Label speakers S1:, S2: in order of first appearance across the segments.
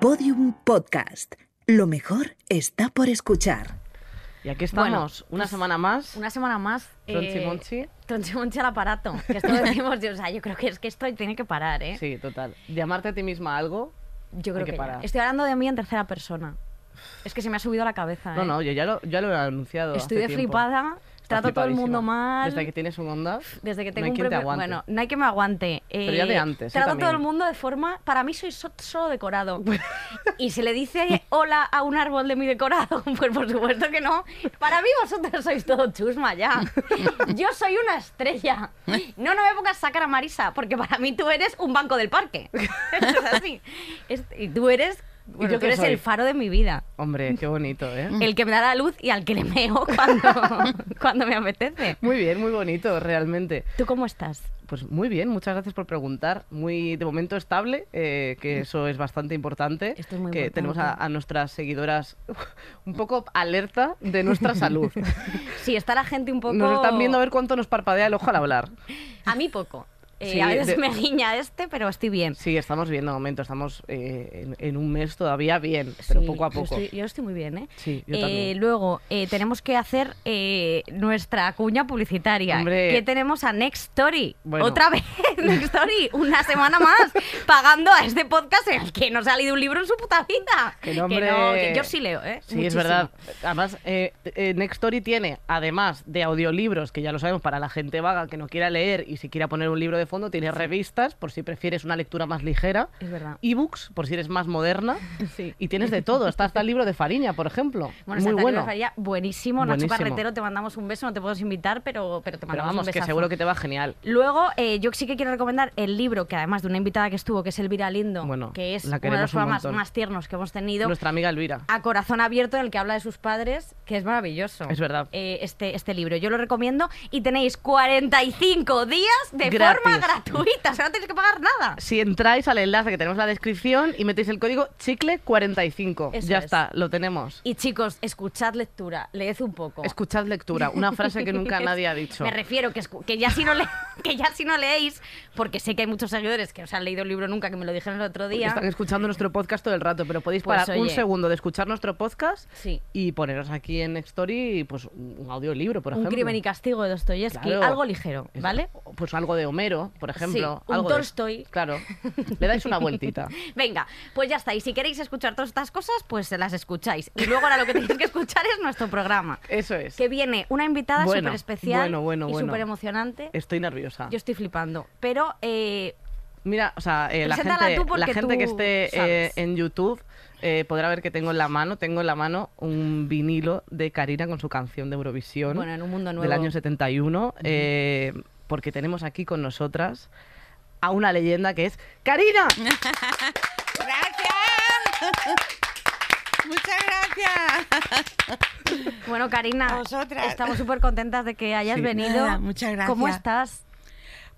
S1: Podium Podcast. Lo mejor está por escuchar.
S2: Y aquí estamos,
S3: Bueno,
S2: una
S3: pues,
S2: semana más.
S3: Una semana más.
S2: Tronchi
S3: eh,
S2: Monchi.
S3: Tronchi Monchi al aparato. Que esto lo decimos, o sea, yo creo que es que esto tiene que parar, ¿eh?
S2: Sí, total. Llamarte a ti misma algo.
S3: yo creo
S2: que
S3: que,
S2: parar.
S3: Estoy hablando de mí en tercera persona. Es que se me ha subido a la cabeza,
S2: No,
S3: ¿eh?
S2: no, yo ya lo, ya lo he anunciado.
S3: Estoy
S2: hace
S3: de
S2: tiempo.
S3: flipada. Trato a todo el mundo mal.
S2: Desde que tienes un onda.
S3: Desde que
S2: no
S3: tengo
S2: hay
S3: un
S2: quien te aguante.
S3: Bueno, no hay que me aguante.
S2: Pero ya de
S3: Eh,
S2: antes.
S3: Trato a todo el mundo de forma. Para mí soy so- solo decorado. y se le dice hola a un árbol de mi decorado. Pues por supuesto que no. Para mí vosotros sois todo chusma ya. Yo soy una estrella. No, no me pongas a sacar a Marisa, porque para mí tú eres un banco del parque. Es así. Es- y tú eres. Bueno,
S2: yo
S3: tú eres
S2: soy?
S3: el faro de mi vida.
S2: Hombre, qué bonito, ¿eh?
S3: El que me da la luz y al que le meo cuando, cuando me apetece.
S2: Muy bien, muy bonito, realmente.
S3: ¿Tú cómo estás?
S2: Pues muy bien, muchas gracias por preguntar. Muy de momento estable, eh, que eso es bastante importante.
S3: Esto es muy
S2: que
S3: importante.
S2: tenemos a, a nuestras seguidoras un poco alerta de nuestra salud.
S3: Sí, está la gente un poco...
S2: Nos están viendo a ver cuánto nos parpadea el ojo al hablar.
S3: A mí poco. Eh,
S2: Sí,
S3: a veces
S2: de-
S3: me guiña este, pero estoy bien.
S2: Sí, estamos bien de momento, estamos eh, en, en un mes todavía bien, pero
S3: Sí,
S2: poco a
S3: yo
S2: poco.
S3: estoy- Yo estoy, muy bien, ¿eh?
S2: Sí, yo
S3: Eh,
S2: también.
S3: Luego, tenemos que hacer nuestra cuña publicitaria.
S2: Hombre.
S3: Que tenemos a Next Story.
S2: Bueno.
S3: Otra vez, Next Story, una semana más, pagando a este podcast en el que no ha leído un libro en su puta vida.
S2: Que no, hombre.
S3: que yo sí leo, ¿eh?
S2: Sí, es verdad. Además, eh, Nextory tiene, además de audiolibros, que ya lo sabemos para la gente vaga que no quiera leer y si quiera poner un libro de fondo, tiene revistas, por si prefieres una lectura más ligera.
S3: Es verdad.
S2: Ebooks, por si eres más moderna.
S3: Sí.
S2: Y tienes de todo. Está hasta el libro de Fariña, por ejemplo.
S3: Bueno,
S2: Muy bueno.
S3: Faría, buenísimo. Nacho
S2: Buenísimo.
S3: Carretero, te mandamos un beso. No te podemos invitar, pero, pero te
S2: Pero
S3: mandamos
S2: vamos,
S3: un
S2: que
S3: besazo.
S2: seguro que te va genial.
S3: Luego, eh, yo sí que quiero recomendar el libro, que además de una invitada que estuvo, que es Elvira Lindo,
S2: Bueno,
S3: que es uno de los programas más tiernos que hemos tenido,
S2: Nuestra amiga Elvira.
S3: a corazón abierto, en el que habla de sus padres, que es maravilloso.
S2: Es verdad.
S3: Eh, este, este libro, yo lo recomiendo y tenéis 45 días de
S2: Gratis.
S3: forma gratuita, o sea, no tenéis que pagar nada.
S2: Si entráis al enlace que tenemos en la descripción y metéis el código chicle45.
S3: Eso
S2: ya
S3: es.
S2: está, lo tenemos.
S3: Y chicos, escuchad lectura, leed un poco.
S2: Escuchad lectura, una frase que nunca nadie ha dicho.
S3: Me refiero que, ya si no le- que ya si no leéis, porque sé que hay muchos seguidores que no se han leído el libro nunca, que me lo dijeron el otro día.
S2: Están escuchando nuestro podcast todo el rato, pero podéis
S3: Pues,
S2: parar un segundo de escuchar nuestro podcast
S3: Sí.
S2: y poneros aquí en Story pues, un audiolibro, por
S3: un
S2: ejemplo.
S3: crimen y castigo de Dostoyevsky,
S2: Claro.
S3: algo ligero, ¿vale?
S2: Pues algo de Homero, por ejemplo.
S3: Sí, un
S2: algo de-
S3: Tolstoy.
S2: Claro. Le dais una vueltita.
S3: Venga, pues ya está. Y si queréis escuchar todas estas cosas, pues se las escucháis. Y luego ahora lo que tenéis que escuchar es nuestro programa.
S2: Eso es.
S3: Que viene una invitada
S2: Bueno,
S3: súper especial
S2: bueno, bueno,
S3: y súper emocionante.
S2: Estoy nerviosa.
S3: Yo estoy flipando. Pero eh,
S2: Mira, o sea, eh, la gente, la gente que esté eh, en YouTube eh, podrá ver que tengo en la mano, tengo en la mano un vinilo de Karina con su canción de Eurovisión
S3: Bueno, en un mundo
S2: del
S3: nuevo.
S2: año 71, eh, porque tenemos aquí con nosotras a una leyenda que es Karina.
S4: Gracias. Muchas gracias.
S3: bueno, Karina,
S4: vosotras.
S3: estamos súper contentas de que hayas
S2: Sí.
S3: venido.
S4: Nada, muchas gracias.
S3: ¿Cómo estás?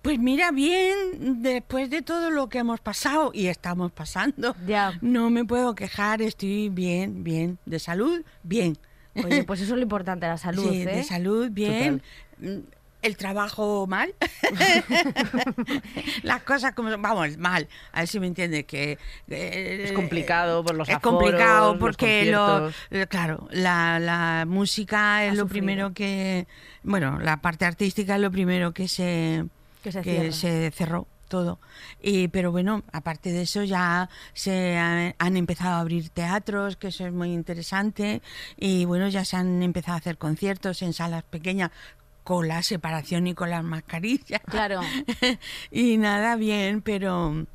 S4: Pues mira, bien, después de todo lo que hemos pasado y estamos pasando,
S3: Ya.
S4: no me puedo quejar, estoy bien, bien, de salud, bien.
S3: Oye, pues eso es lo importante, la salud,
S4: sí,
S3: ¿eh?
S4: de salud, bien. Mm, El trabajo mal. Las cosas como vamos, mal. A ver si me entiendes que eh,
S2: Es complicado por los
S4: es
S2: aforos,
S4: complicado
S2: los
S4: porque lo, eh, claro, la, la música es
S3: Ha
S4: lo
S3: sufrido.
S4: primero que, bueno, la parte artística es lo primero que se
S3: Que se
S4: que
S3: cierra.
S4: se cerró todo. Y, pero bueno, aparte de eso ya se ha- han empezado a abrir teatros, que eso es muy interesante, y bueno, ya se han empezado a hacer conciertos en salas pequeñas con la separación y con las mascarillas.
S3: Claro.
S4: y nada, bien, pero...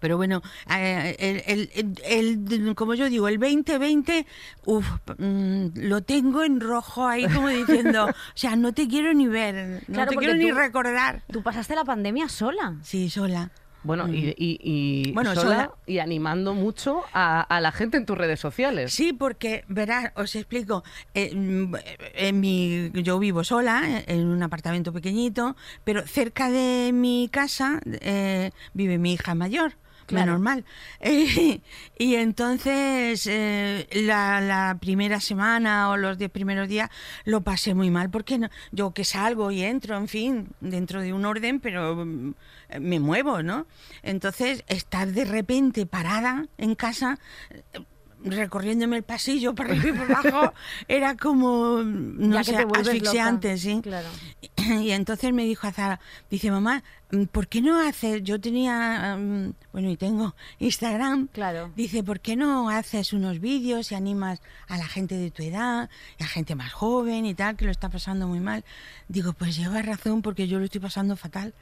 S4: Pero bueno, eh, el, el- el- como yo digo, el 2020, uf, mm, lo tengo en rojo ahí como diciendo, o sea, no te quiero ni ver, no
S3: Claro,
S4: te quiero ni recordar.
S3: Tú pasaste la pandemia sola.
S4: Sí, sola.
S2: Bueno, y, y- y
S4: Bueno,
S2: sola
S4: sola.
S2: y animando mucho a, a la gente en tus redes sociales.
S4: Sí, porque, verás, os explico. eh, mm, en mi, yo vivo sola, en un apartamento pequeñito, pero cerca de mi casa eh, vive mi hija mayor.
S3: Claro.
S4: menos mal. Eh, y entonces eh, la, la primera semana o los diez primeros días lo pasé muy mal porque no- yo que salgo y entro, en fin, dentro de un orden, pero mm, me muevo, ¿no? Entonces estar de repente parada en casa recorriéndome el pasillo para arriba y por abajo era como no
S3: Ya
S4: sé, asfixiante,
S3: loca.
S4: sí.
S3: Claro.
S4: Y entonces me dijo Azara, dice, mamá, ¿por qué no haces? Yo tenía, mm, bueno, y tengo Instagram.
S3: Claro.
S4: Dice, ¿por qué no haces unos vídeos y animas a la gente de tu edad, y a gente más joven y tal, que lo está pasando muy mal? Digo, pues lleva razón porque yo lo estoy pasando fatal.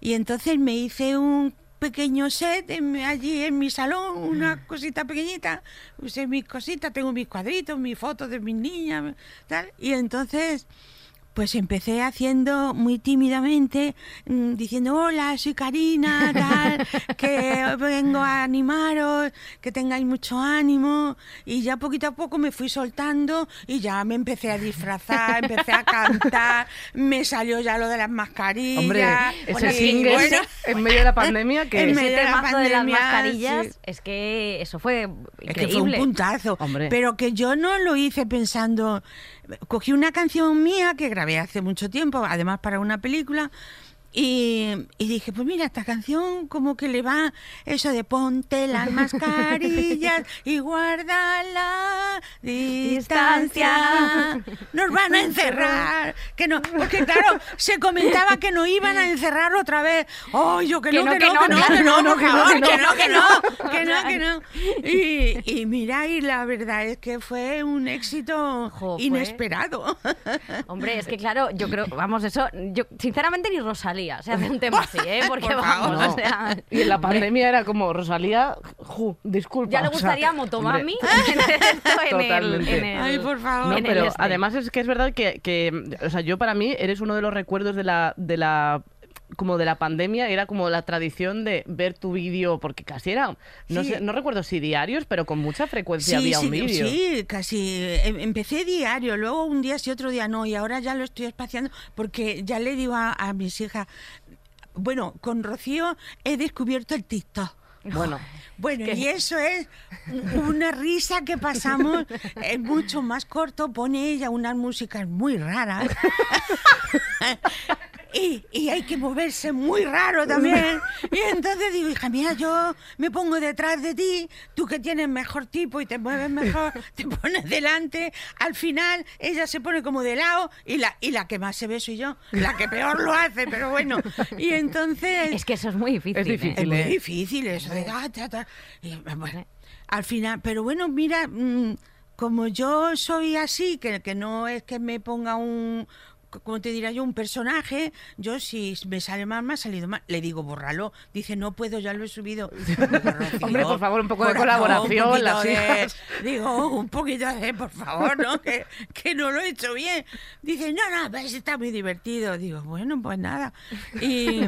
S4: Y entonces me hice un pequeño set en- allí en mi salón, una cosita pequeñita, usé mis cositas, tengo mis cuadritos, mis fotos de mis niñas, tal, y entonces pues empecé haciendo muy tímidamente, mm, diciendo, hola, soy Karina, tal, que vengo a animaros, que tengáis mucho ánimo. Y ya poquito a poco me fui soltando y ya me empecé a disfrazar, empecé a cantar, me salió ya lo de las mascarillas.
S2: Hombre, ese
S3: Bueno,
S2: single
S3: bueno,
S2: en medio de la pandemia que
S4: En
S3: Ese
S4: medio de la
S3: temazo de las
S4: pandemia,
S3: mascarillas,
S4: sí.
S3: es que eso fue
S4: Es que fue un
S3: increíble.
S4: puntazo.
S2: Hombre.
S4: Pero que yo no lo hice pensando. Cogí una canción mía que grabé hace mucho tiempo, además para una película. Y, y dije, pues mira, esta canción como que le va eso de ponte las mascarillas y guarda la distancia. Nos van a encerrar. Que no, porque claro, se comentaba que no iban a encerrar otra vez. Oh, yo que, no, que no, que no, que no,
S3: que no, que no,
S4: que no, que no, que no. Y, y mira, y la verdad es que fue un éxito
S3: Jo,
S4: inesperado.
S3: Hombre, es que claro, yo creo, vamos, eso, yo sinceramente ni Rosalía se hace un tema así, ¿eh? Porque
S4: Por
S3: vamos, o sea,
S2: Y en la pandemia era como Rosalía, ju, disculpa.
S3: ya le
S2: o sea,
S3: gustaría Motomami en en el,
S2: Totalmente.
S3: en el-
S4: Ay, por favor.
S2: No, pero
S3: este.
S2: además es que es verdad que, que, o sea, yo para mí eres uno de los recuerdos de la, de la como de la pandemia, era como la tradición de ver tu vídeo, porque casi era, no,
S4: Sí.
S2: sé, no recuerdo si diarios, pero con mucha frecuencia
S4: Sí,
S2: había
S4: sí,
S2: un vídeo.
S4: sí, casi. em- Empecé diario, luego un día sí, otro día no, y ahora ya lo estoy espaciando porque ya le digo a, a mis hijas, bueno, con Rocío he descubierto el TikTok.
S2: Bueno,
S4: Bueno, y eso es una risa que pasamos, es mucho más corto, pone ella unas músicas muy raras. Y, y hay que moverse muy raro también. Y entonces digo, hija mía, yo me pongo detrás de ti, tú que tienes mejor tipo y te mueves mejor, te pones delante. Al final ella se pone como de lado y la, y la que más se ve soy yo, la que peor lo hace, pero bueno. Y entonces...
S3: Es que eso es muy difícil.
S2: Es
S3: ¿eh?
S2: difícil.
S4: Es muy
S2: ¿eh?
S4: difícil eso de ah, ta, ta. Y, bueno, al final, pero bueno, mira, mm, como yo soy así, que, que no es que me ponga un, como te diría yo, un personaje, yo si me sale mal, me ha salido mal, le digo, bórralo. Dice, no puedo, ya lo he subido. Rocío,
S2: Hombre, por favor, un poco de colaboración,
S4: de-
S2: hijas.
S4: Digo, un poquito de, por favor, ¿no? Que, que no lo he hecho bien. Dice, no, no, pues está muy divertido. Digo, bueno, pues nada. Y,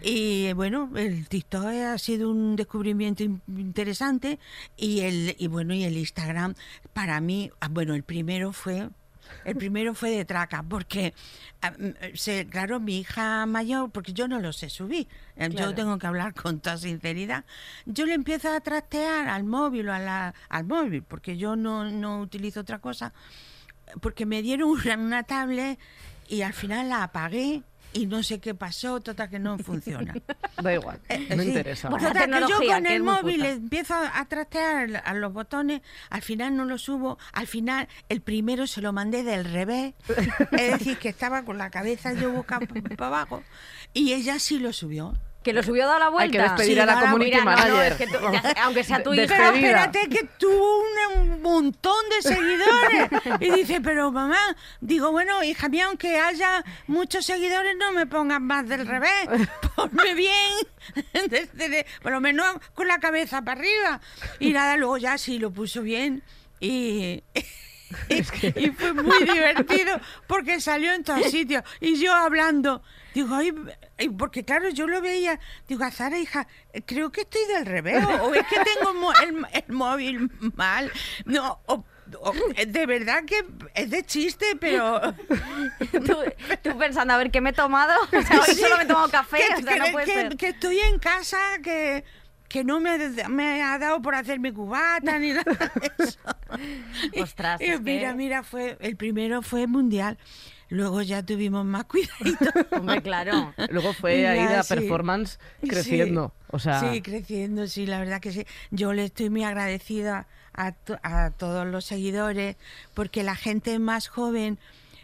S4: y bueno, el TikTok ha sido un descubrimiento in- interesante y el y bueno y el Instagram para mí, ah, bueno, el primero fue el primero fue de traca, porque, claro, mi hija mayor, porque yo no lo sé subir,
S3: Claro.
S4: yo tengo que hablar con toda sinceridad, yo le empiezo a trastear al móvil o a la, al móvil, porque yo no, no utilizo otra cosa, porque me dieron una, una tablet y al final la apagué y no sé qué pasó, total que no funciona.
S2: da igual, no
S4: Eh, Sí.
S2: interesa.
S3: Bueno,
S4: Total, que yo con
S3: que
S4: el móvil empiezo a trastear a los botones, al final no lo subo, al final el primero se lo mandé del revés, es decir, que estaba con la cabeza yo boca para abajo, y ella sí lo subió.
S3: Que lo subió dado la
S2: Hay que
S3: vuelta.
S2: despedir
S4: Sí,
S2: a la community
S3: Mira, no,
S2: manager.
S3: es que tú- ya- aunque sea tu hija,
S4: Pero espérate que tuvo un, un montón de seguidores. Y dice, pero mamá, digo, bueno, hija mía, aunque haya muchos seguidores, no me pongas más del revés. Ponme bien, desde de- por lo menos con la cabeza para arriba. Y nada, luego ya sí lo puso bien. Y, y fue muy divertido porque salió en todos sitios. Y yo hablando, digo, ay, porque claro, yo lo veía, digo, a Zara, hija, creo que estoy del revés, o, es que tengo el, el móvil mal. No, o- o- de verdad que es de chiste, pero.
S3: tú, tú pensando, a ver, ¿qué me he tomado? O sea, hoy
S4: Sí,
S3: solo me he tomado café,
S4: que,
S3: o sea, no
S4: que-
S3: puede
S4: que-
S3: ser.
S4: que estoy en casa, que, que no me, me ha dado por hacerme cubata ni nada de eso.
S3: Ostras,
S4: Y
S3: es
S4: mira,
S3: que-
S4: mira, fue el primero fue mundial. Luego ya tuvimos más cuidadito.
S3: Hombre, claro.
S2: Luego fue
S4: Ya,
S2: ahí la
S4: sí.
S2: performance
S4: Sí.
S2: creciendo. O sea,
S4: Sí, creciendo, sí, la verdad que sí. Yo le estoy muy agradecida a, to- a todos los seguidores porque la gente más joven,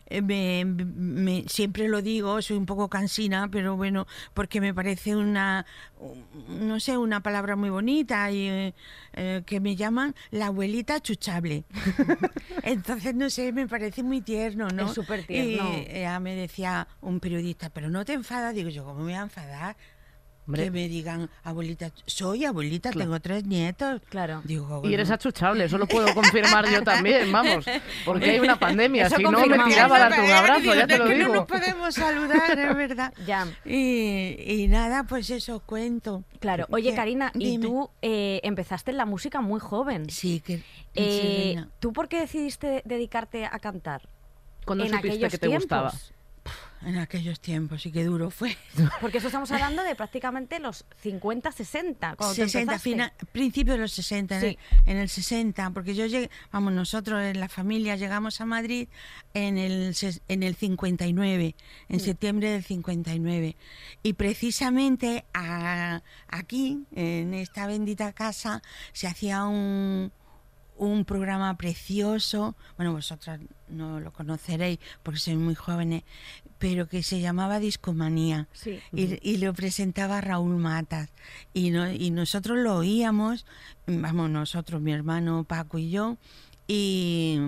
S4: eh, me, me- siempre lo digo, soy un poco cansina, pero bueno, porque me parece una, un- no sé, una palabra muy bonita y eh, eh, que me llaman la abuelita chuchable. Entonces, no sé, me parece muy tierno, ¿no?
S3: Es súper tierno.
S4: Y me decía un periodista, pero no te enfadas, digo yo, ¿cómo me voy a enfadar?
S2: Hombre.
S4: que me digan, abuelita, soy abuelita, tengo tres nietos.
S3: Claro.
S4: Digo,
S2: y eres achuchable, eso lo puedo confirmar yo también, vamos. Porque hay una pandemia,
S3: Eso
S2: si no me tiraba a darte un
S4: Digo,
S2: abrazo, ya te lo
S4: que No
S2: digo.
S4: nos podemos saludar, es verdad.
S3: Ya.
S4: Y, y nada, pues eso cuento.
S3: Claro. Oye,
S4: Que-
S3: Karina, y tú eh, empezaste en la música muy joven.
S4: Sí, que.
S3: Eh. ¿Tú por qué decidiste dedicarte a cantar?
S2: ¿Cuándo
S3: en
S2: supiste que te
S3: tiempos?
S2: gustaba?
S4: En aquellos tiempos, y qué duro fue.
S3: Porque eso estamos hablando de prácticamente los 50, 60. Cuando te
S4: 60,
S3: empezaste.
S4: fina- principio de los 60, en, el, en el 60, porque yo llegué, vamos, nosotros en la familia llegamos a Madrid en el, en el 59, en septiembre del 59. Y precisamente a- aquí, en esta bendita casa, se hacía un, un programa precioso, bueno, vosotras no lo conoceréis porque sois muy jóvenes, pero que se llamaba Discomanía.
S3: Sí.
S4: Y, y lo presentaba Raúl Matas. Y, no- y nosotros lo oíamos, vamos, nosotros, mi hermano Paco y yo, y,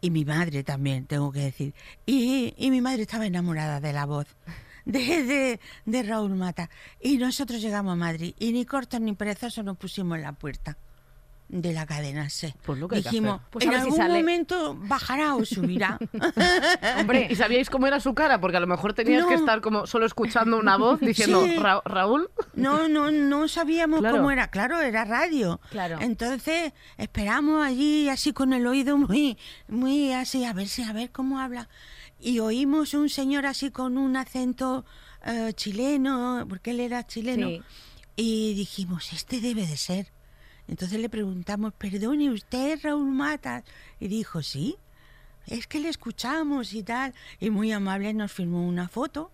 S4: y mi madre también, tengo que decir. Y, y mi madre estaba enamorada de la voz. De, de, de Raúl Mata. Y nosotros llegamos a Madrid y ni cortos ni perezosos nos pusimos en la puerta de la cadena C.
S2: Pues lo que
S4: Dijimos.
S3: Pues
S4: en
S3: si
S4: algún
S3: sale".
S4: momento bajará o subirá.
S3: Hombre,
S2: ¿Y sabíais cómo era su cara? Porque a lo mejor tenías que estar como solo escuchando una voz diciendo
S4: Sí.
S2: "Ra- Raúl.
S4: No, no, no sabíamos
S2: Claro.
S4: cómo era. Claro, era radio.
S3: Claro.
S4: Entonces esperamos allí así con el oído muy, muy así, a ver si, a ver cómo habla. Y oímos un señor así con un acento eh, chileno, porque él era chileno.
S3: Sí.
S4: Y dijimos, este debe de ser. Entonces le preguntamos, perdone, ¿usted es Raúl Matas? Y dijo, sí, es que le escuchamos y tal. Y muy amable nos firmó una foto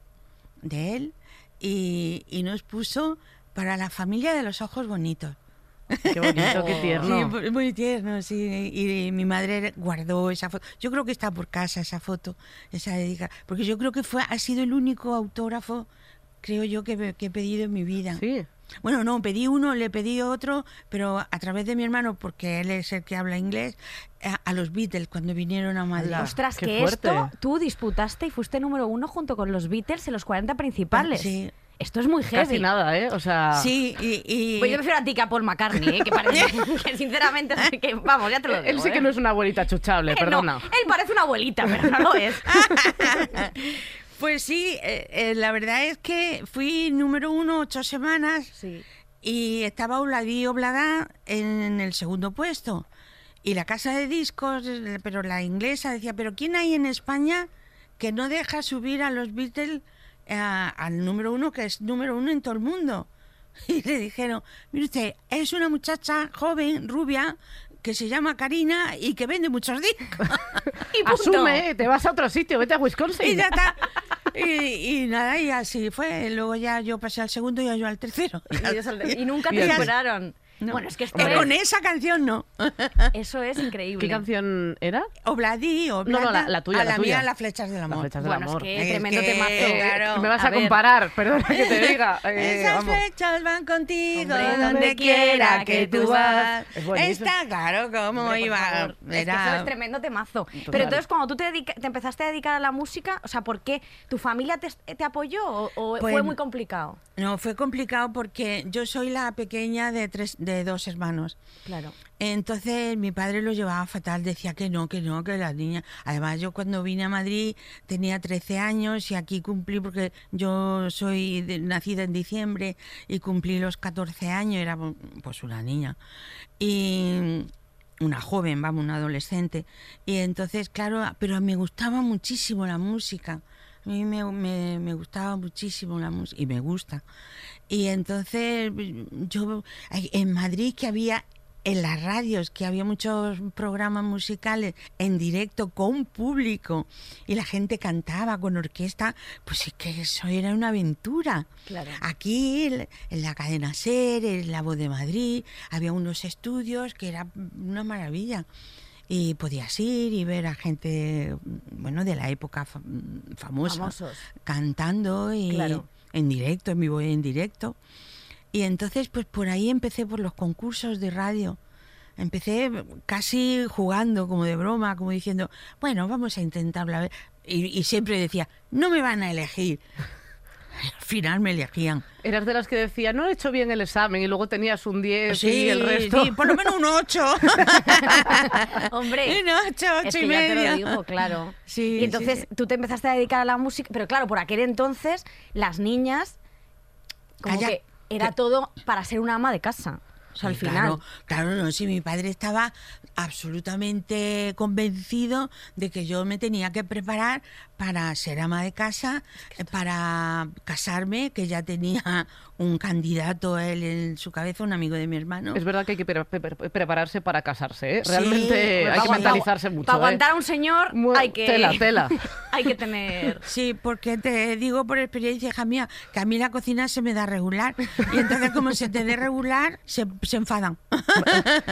S4: de él y, y nos puso para la familia de los ojos bonitos.
S2: Qué bonito, qué tierno.
S4: Sí, muy- tierno, sí. Y, mi madre guardó esa foto. Yo creo que está por casa esa foto, esa dedica, porque yo creo que fue ha sido el único autógrafo, creo yo, que, que he pedido en mi vida.
S2: Sí.
S4: Bueno, no, pedí uno, le pedí otro, pero a través de mi hermano, porque él es el que habla inglés, a, a los Beatles cuando vinieron a Madrid.
S3: Ostras,
S2: qué
S3: que
S2: fuerte.
S3: esto tú disputaste y fuiste número uno junto con los Beatles en los 40 principales.
S4: Sí.
S3: Esto es muy heavy.
S2: Casi nada, ¿eh? O sea,
S4: Sí, y, y-
S3: Pues yo prefiero a ti que a Paul McCartney, ¿eh? que parece que sinceramente, que, vamos, ya te lo digo.
S2: él sí que
S3: ¿eh?
S2: no es una abuelita chuchable,
S3: Eh,
S2: perdona.
S3: No, él parece una abuelita, pero no lo es.
S4: Pues sí, eh, eh, la verdad es que fui número uno ocho semanas
S3: Sí.
S4: y estaba Obladi Oblada en el segundo puesto. Y la casa de discos, eh, pero la inglesa decía, pero ¿quién hay en España que no deja subir a los Beatles eh, al número uno, que es número uno en todo el mundo? Y le dijeron, mire usted, es una muchacha joven, rubia, que se llama Karina y que vende muchos discos.
S3: Y punto.
S2: Asume, te vas a otro sitio, vete a Wisconsin.
S4: y ya está. Y, y nada, y así fue. Luego ya yo pasé al segundo y yo al tercero.
S3: Y, nunca
S2: Y
S3: te superaron.
S4: No.
S3: Bueno, es que esto
S4: Pero con
S3: es,
S4: esa canción no.
S3: eso es increíble.
S2: ¿Qué canción era?
S4: Obladí, Oblada.
S2: No, no, la- la tuya,
S4: A
S2: la
S4: la,
S2: tuya.
S4: mía, las flechas del amor.
S2: Las flechas del
S3: Bueno,
S2: amor.
S3: es que
S4: Es
S3: tremendo
S4: que-
S3: temazo.
S4: Eh, claro.
S2: Me vas
S3: A
S2: a,
S3: ver.
S2: comparar, perdona que te diga. eh,
S4: Esas
S2: vamos.
S4: flechas van contigo
S3: Hombre,
S4: donde quiera que tú vas.
S2: Es buenísimo.
S4: Está claro cómo
S3: Hombre, por
S4: iba.
S3: favor. Es que eso
S4: Era-
S3: es tremendo temazo.
S2: Total.
S3: Pero entonces, cuando tú te, dedica- te empezaste a dedicar a la música, o sea, ¿por qué? ¿Tu familia te, te apoyó o, o
S4: Pues-
S3: fue muy complicado?
S4: No, fue complicado porque yo soy la pequeña de tres, de dos hermanos.
S3: Claro.
S4: Entonces mi padre lo llevaba fatal, decía que no, que no, que las niñas. Además, yo cuando vine a Madrid tenía 13 años y aquí cumplí, porque yo soy de- nacida en diciembre y cumplí los 14 años, era pues una niña. Y una joven, vamos, una adolescente. Y entonces, claro, pero me gustaba muchísimo la música. A mí me, me- me gustaba muchísimo la música y me gusta. Y entonces yo en Madrid que había en las radios que había muchos programas musicales en directo con público y la gente cantaba con orquesta, pues es que eso era una aventura.
S3: Claro.
S4: Aquí en en la cadena SER, en la Voz de Madrid, había unos estudios que era una maravilla. Y podías ir y ver a gente, bueno, de la época fa- famosa,
S3: Famosos.
S4: cantando y
S3: Claro.
S4: en directo, en vivo y en directo. Y entonces, pues por ahí empecé por los concursos de radio. Empecé casi jugando, como de broma, como diciendo, bueno, vamos a intentarlo a ver. Y, y siempre decía, no me van a elegir. Al final me elegían.
S2: Eras de las que decía, no he hecho bien el examen y luego tenías un 10 y el resto.
S4: sí, por lo menos un 8.
S3: Hombre,
S4: un 8, 8
S3: es
S4: y
S3: que ya te
S4: medio.
S3: lo digo, claro.
S4: Sí,
S3: y entonces
S4: sí, sí.
S3: tú te empezaste a dedicar a la música, pero claro, por aquel entonces las niñas, como
S4: Calla,
S3: que era
S4: que-
S3: todo para ser una ama de casa. O sea, al
S4: Sí,
S3: final.
S4: Claro, claro, no, sí, mi padre estaba absolutamente convencido de que yo me tenía que preparar para ser ama de casa, para casarme, que ya tenía un candidato él en su cabeza, un amigo de mi hermano.
S2: Es verdad que hay que pre- pre- pre- prepararse para casarse, ¿eh?
S4: Sí,
S2: Realmente hay que mentalizarse mucho.
S3: Para
S2: ¿eh?
S3: aguantar a un señor
S2: Mu-
S3: hay que.
S2: Tela, tela.
S3: hay que tener.
S4: Sí, porque te digo por experiencia, hija mía, que a mí la cocina se me da regular. Y entonces, como se te dé regular, se, se enfadan.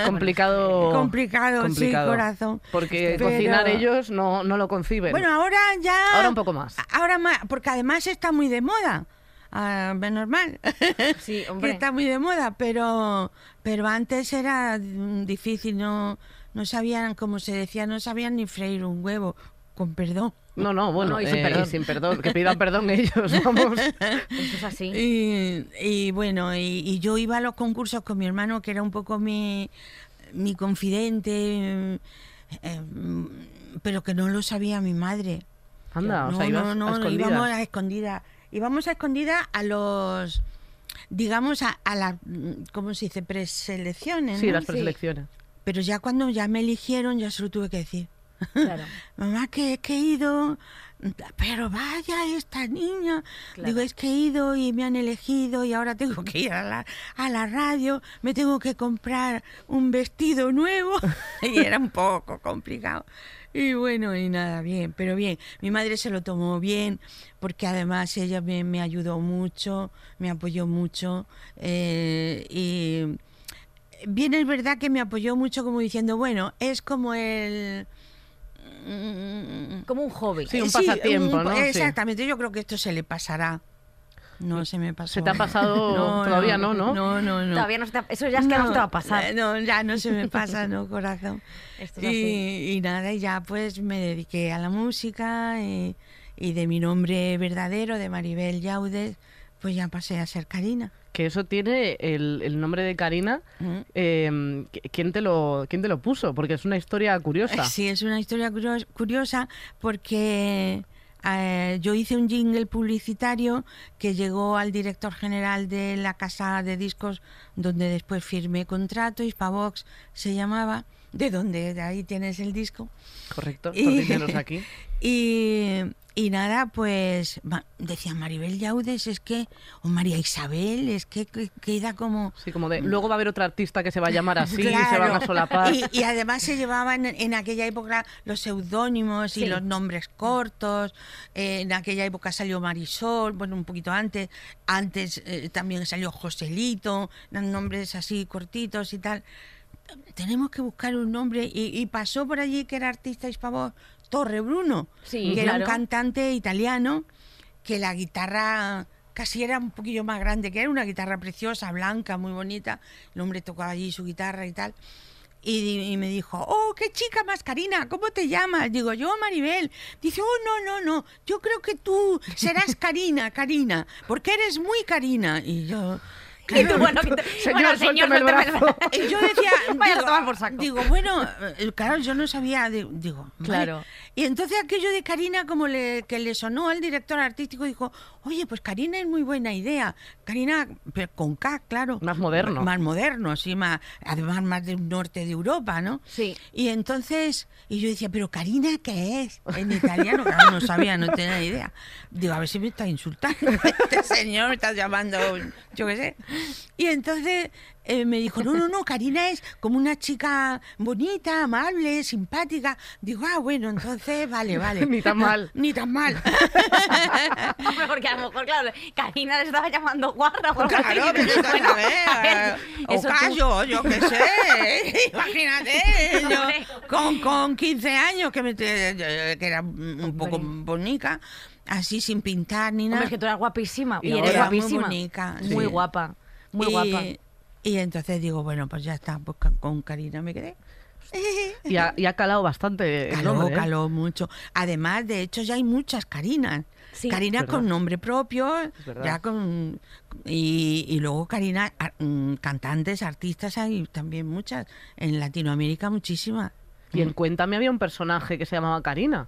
S2: complicado.
S4: Complicado, sí,
S2: complicado.
S4: corazón.
S2: Porque
S4: Pero-
S2: cocinar ellos no, no lo conciben.
S4: Bueno, ahora ya.
S2: Ahora un poco más.
S4: Ahora más, porque además está muy de moda. Ah, menos mal.
S3: Sí,
S4: que
S3: hombre.
S4: está muy de moda, pero pero antes era difícil, no no sabían, como se decía, no sabían ni freír un huevo, con perdón.
S2: no, no, bueno,
S3: No, y sin
S2: eh,
S3: perdón.
S2: sin perdón. Que pidan perdón ellos, vamos.
S3: Eso es así.
S4: Y, y bueno, y, y yo iba a los concursos con mi hermano, que era un poco mi, mi confidente, eh, pero que no lo sabía mi madre.
S2: Anda, o
S4: no,
S2: sea, ibas
S4: no, no,
S2: a escondidas.
S4: íbamos a escondida. Íbamos a escondida a los, digamos, a, a las, ¿cómo se dice? Preselecciones,
S2: Sí, las preselecciones.
S4: Pero ya cuando ya me eligieron, ya se lo tuve que decir.
S3: Claro.
S4: Mamá, que, que he ido, pero vaya esta niña.
S3: Claro.
S4: Digo, es que he ido y me han elegido y ahora tengo que ir a la, a la radio, me tengo que comprar un vestido nuevo. y era un poco complicado. Y bueno, y nada, bien, pero bien. Mi madre se lo tomó bien porque además ella me, me ayudó mucho, me apoyó mucho. eh, y bien es verdad que me apoyó mucho como diciendo, bueno, es como el... mm,
S3: Como un hobby.
S2: Sí, un pasatiempo,
S4: un-
S2: ¿no? Sí.
S4: Exactamente, yo creo que esto se le pasará. No se me pasó.
S2: ¿Se te ha pasado? Todavía no, ¿no?
S4: No, no, no.
S3: Todavía no se te ha- Eso ya es que no, se te va a pasar.
S4: eh, No, ya no se me pasa, no, corazón.
S3: Esto es
S4: y,
S3: así.
S4: y nada, y ya pues me dediqué a la música y, y de mi nombre verdadero, de Maribel Yaudes, pues ya pasé a ser Karina.
S2: Que eso tiene el, el nombre de Karina.
S4: Mm.
S2: eh, ¿quién, te lo, ¿Quién te lo puso? Porque es una historia curiosa.
S4: Sí, es una historia curio- curiosa porque eh, yo hice un jingle publicitario que llegó al director general de la casa de discos donde después firmé contrato, Hispavox se llamaba, de donde de ahí tienes el disco.
S2: Correcto,
S4: Y-
S2: aquí.
S4: Y, y nada, pues decía Maribel Yaudes, es que, o María Isabel, es que, que- queda como...
S2: Sí, como de, luego va a haber otro artista que se va a llamar así y se van a solapar.
S4: Y, y además se llevaban en, en aquella época los seudónimos y los nombres cortos. Eh, en aquella época salió Marisol, bueno, un poquito antes. Antes eh, también salió Joselito, nombres así cortitos y tal. Tenemos que buscar un nombre. Y, y pasó por allí que era artista hispavoz, Torre Bruno,
S3: Sí,
S4: que era un cantante italiano que la guitarra casi era un poquillo más grande, que era una guitarra preciosa, blanca, muy bonita. El hombre tocaba allí su guitarra y tal. Y, y me dijo, oh, qué chica más, Karina, ¿cómo te llamas? Digo, yo, Maribel. Dice, oh, no, no, no, yo creo que tú serás Karina, Karina, porque eres muy Karina. Y yo,
S3: Y tú, bueno, que te-
S2: Señor,
S3: bueno,
S2: suélteme el
S3: suélteme
S2: brazo.
S4: Y yo decía,
S3: Vaya a
S4: digo,
S3: tomar por saco.
S4: digo, bueno, eh, claro, yo no sabía, di- digo, vale. Y entonces aquello de Karina, como le, que le sonó al director artístico, dijo, oye, pues Karina es muy buena idea. Karina, pero con K, claro.
S2: Más moderno.
S4: Más moderno, así, más, además más del norte de Europa, ¿no?
S3: Sí.
S4: Y entonces, y yo decía, pero Karina, ¿qué es? En italiano, claro, no sabía, no tenía ni idea. Digo, a ver si me está insultando este señor, me está llamando, yo qué sé. Y entonces eh, me dijo, no, no, no, Karina es como una chica bonita, amable, simpática. Digo, ah, bueno, entonces, vale, vale.
S2: Ni tan mal.
S4: Ni tan mal.
S3: Porque a lo mejor, claro, Karina le estaba llamando guarra. así.
S4: Claro, pero
S3: Dices,
S4: tú
S3: bueno,
S4: sabes,
S3: a ver,
S4: o
S3: tú-
S4: callo, yo qué sé. Imagínate, yo con, con 15 años que, me, que era un poco bonita, así sin pintar ni nada.
S3: Hombre, es que tú eras guapísima.
S2: Y
S3: Y, eres
S2: ahora
S4: muy
S3: guapísima.
S4: bonica,
S3: Muy
S4: sí.
S3: guapa. Muy
S4: y,
S3: guapa.
S4: Y entonces digo, bueno, pues ya está, pues con- Karina me quedé.
S2: Y ha, y ha calado bastante el
S4: Caló,
S2: nombre, ¿eh?
S4: caló mucho. Además, de hecho, ya hay muchas Karinas.
S3: Sí.
S4: Karina con nombre propio, ya con y, y luego Karina, ar- mm, cantantes, artistas, hay también muchas. En Latinoamérica muchísimas.
S2: Y en Cuéntame había un personaje que se llamaba Karina.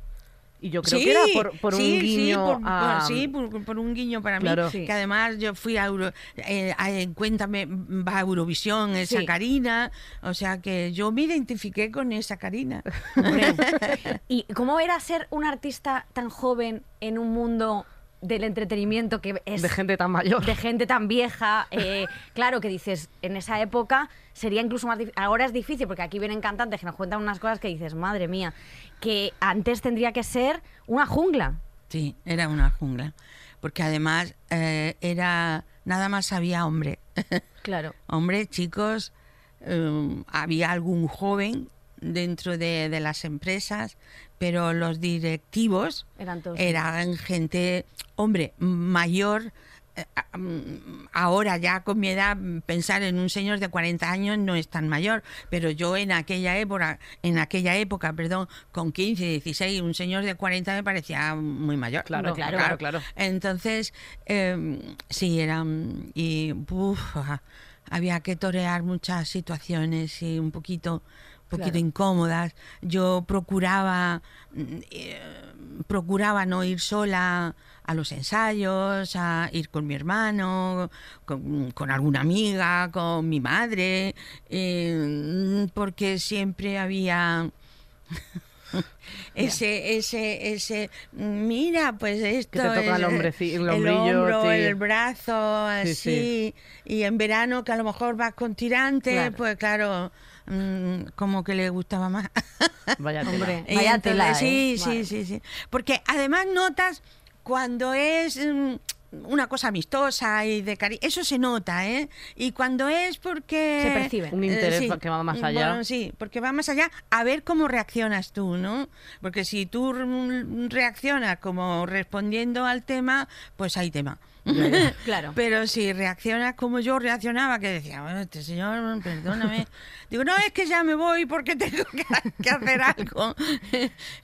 S2: Y yo creo
S4: Sí,
S2: que era por, por
S4: sí,
S2: un guiño
S4: sí, por,
S2: a...
S4: por- sí, por, por un guiño para
S2: Claro.
S4: mí.
S3: Sí.
S4: Que además yo fui a, Euro, eh, a- Cuéntame, va a Eurovisión esa
S3: Sí.
S4: Karina. O sea que yo me identifiqué con esa Karina.
S3: ¿Y cómo era ser un artista tan joven en un mundo del entretenimiento que es
S2: De gente tan mayor.
S3: de gente tan vieja? eh, claro que dices, en esa época sería incluso más difícil. Ahora es difícil porque aquí vienen cantantes que nos cuentan unas cosas que dices, madre mía, que antes tendría que ser una jungla.
S4: Sí, era una jungla. Porque además eh, era nada más había hombre.
S3: Claro.
S4: hombre, chicos, eh, había algún joven dentro de, de las empresas, pero los directivos
S3: Eran todos.
S4: eran gente, hombre, mayor. eh, Ahora ya con mi edad pensar en un señor de 40 años no es tan mayor, pero yo en aquella época, en aquella época, perdón, con 15, 16, un señor de 40 me parecía muy mayor.
S2: Claro,
S3: claro,
S2: claro, claro.
S4: Entonces, eh, sí, eran. Y uf, había que torear muchas situaciones y un poquito, poquito
S3: Claro.
S4: incómodas. Yo procuraba. mm, eh, procuraba no ir sola a los ensayos, a ir con mi hermano, con, con alguna amiga, con mi madre, eh, porque siempre había ese, ese, ese, mira, pues esto
S2: te toca
S4: es,
S2: el
S4: eh,
S2: el
S4: el hombro,
S2: sí.
S4: el brazo,
S2: Sí,
S4: así,
S2: sí.
S4: y en verano que a lo mejor vas con tirante,
S3: Claro.
S4: pues claro, mm, como que le gustaba más.
S2: Vaya tela.
S3: Hombre. Vaya
S4: entonces,
S3: tela, ¿eh?
S4: Sí,
S3: Vale.
S4: sí, sí, sí. Porque además notas cuando es mm, una cosa amistosa y de cariño, eso se nota, ¿eh? Y cuando es porque...
S3: Se percibe.
S2: Un interés que va más allá.
S4: Bueno, sí, porque va más allá a ver cómo reaccionas tú, ¿no? Porque si tú mm, reaccionas como respondiendo al tema, pues hay tema.
S3: Claro.
S4: Pero si reaccionas como yo reaccionaba, que decía, bueno, este señor, perdóname. Digo, no, es que ya me voy porque tengo que, hacer algo.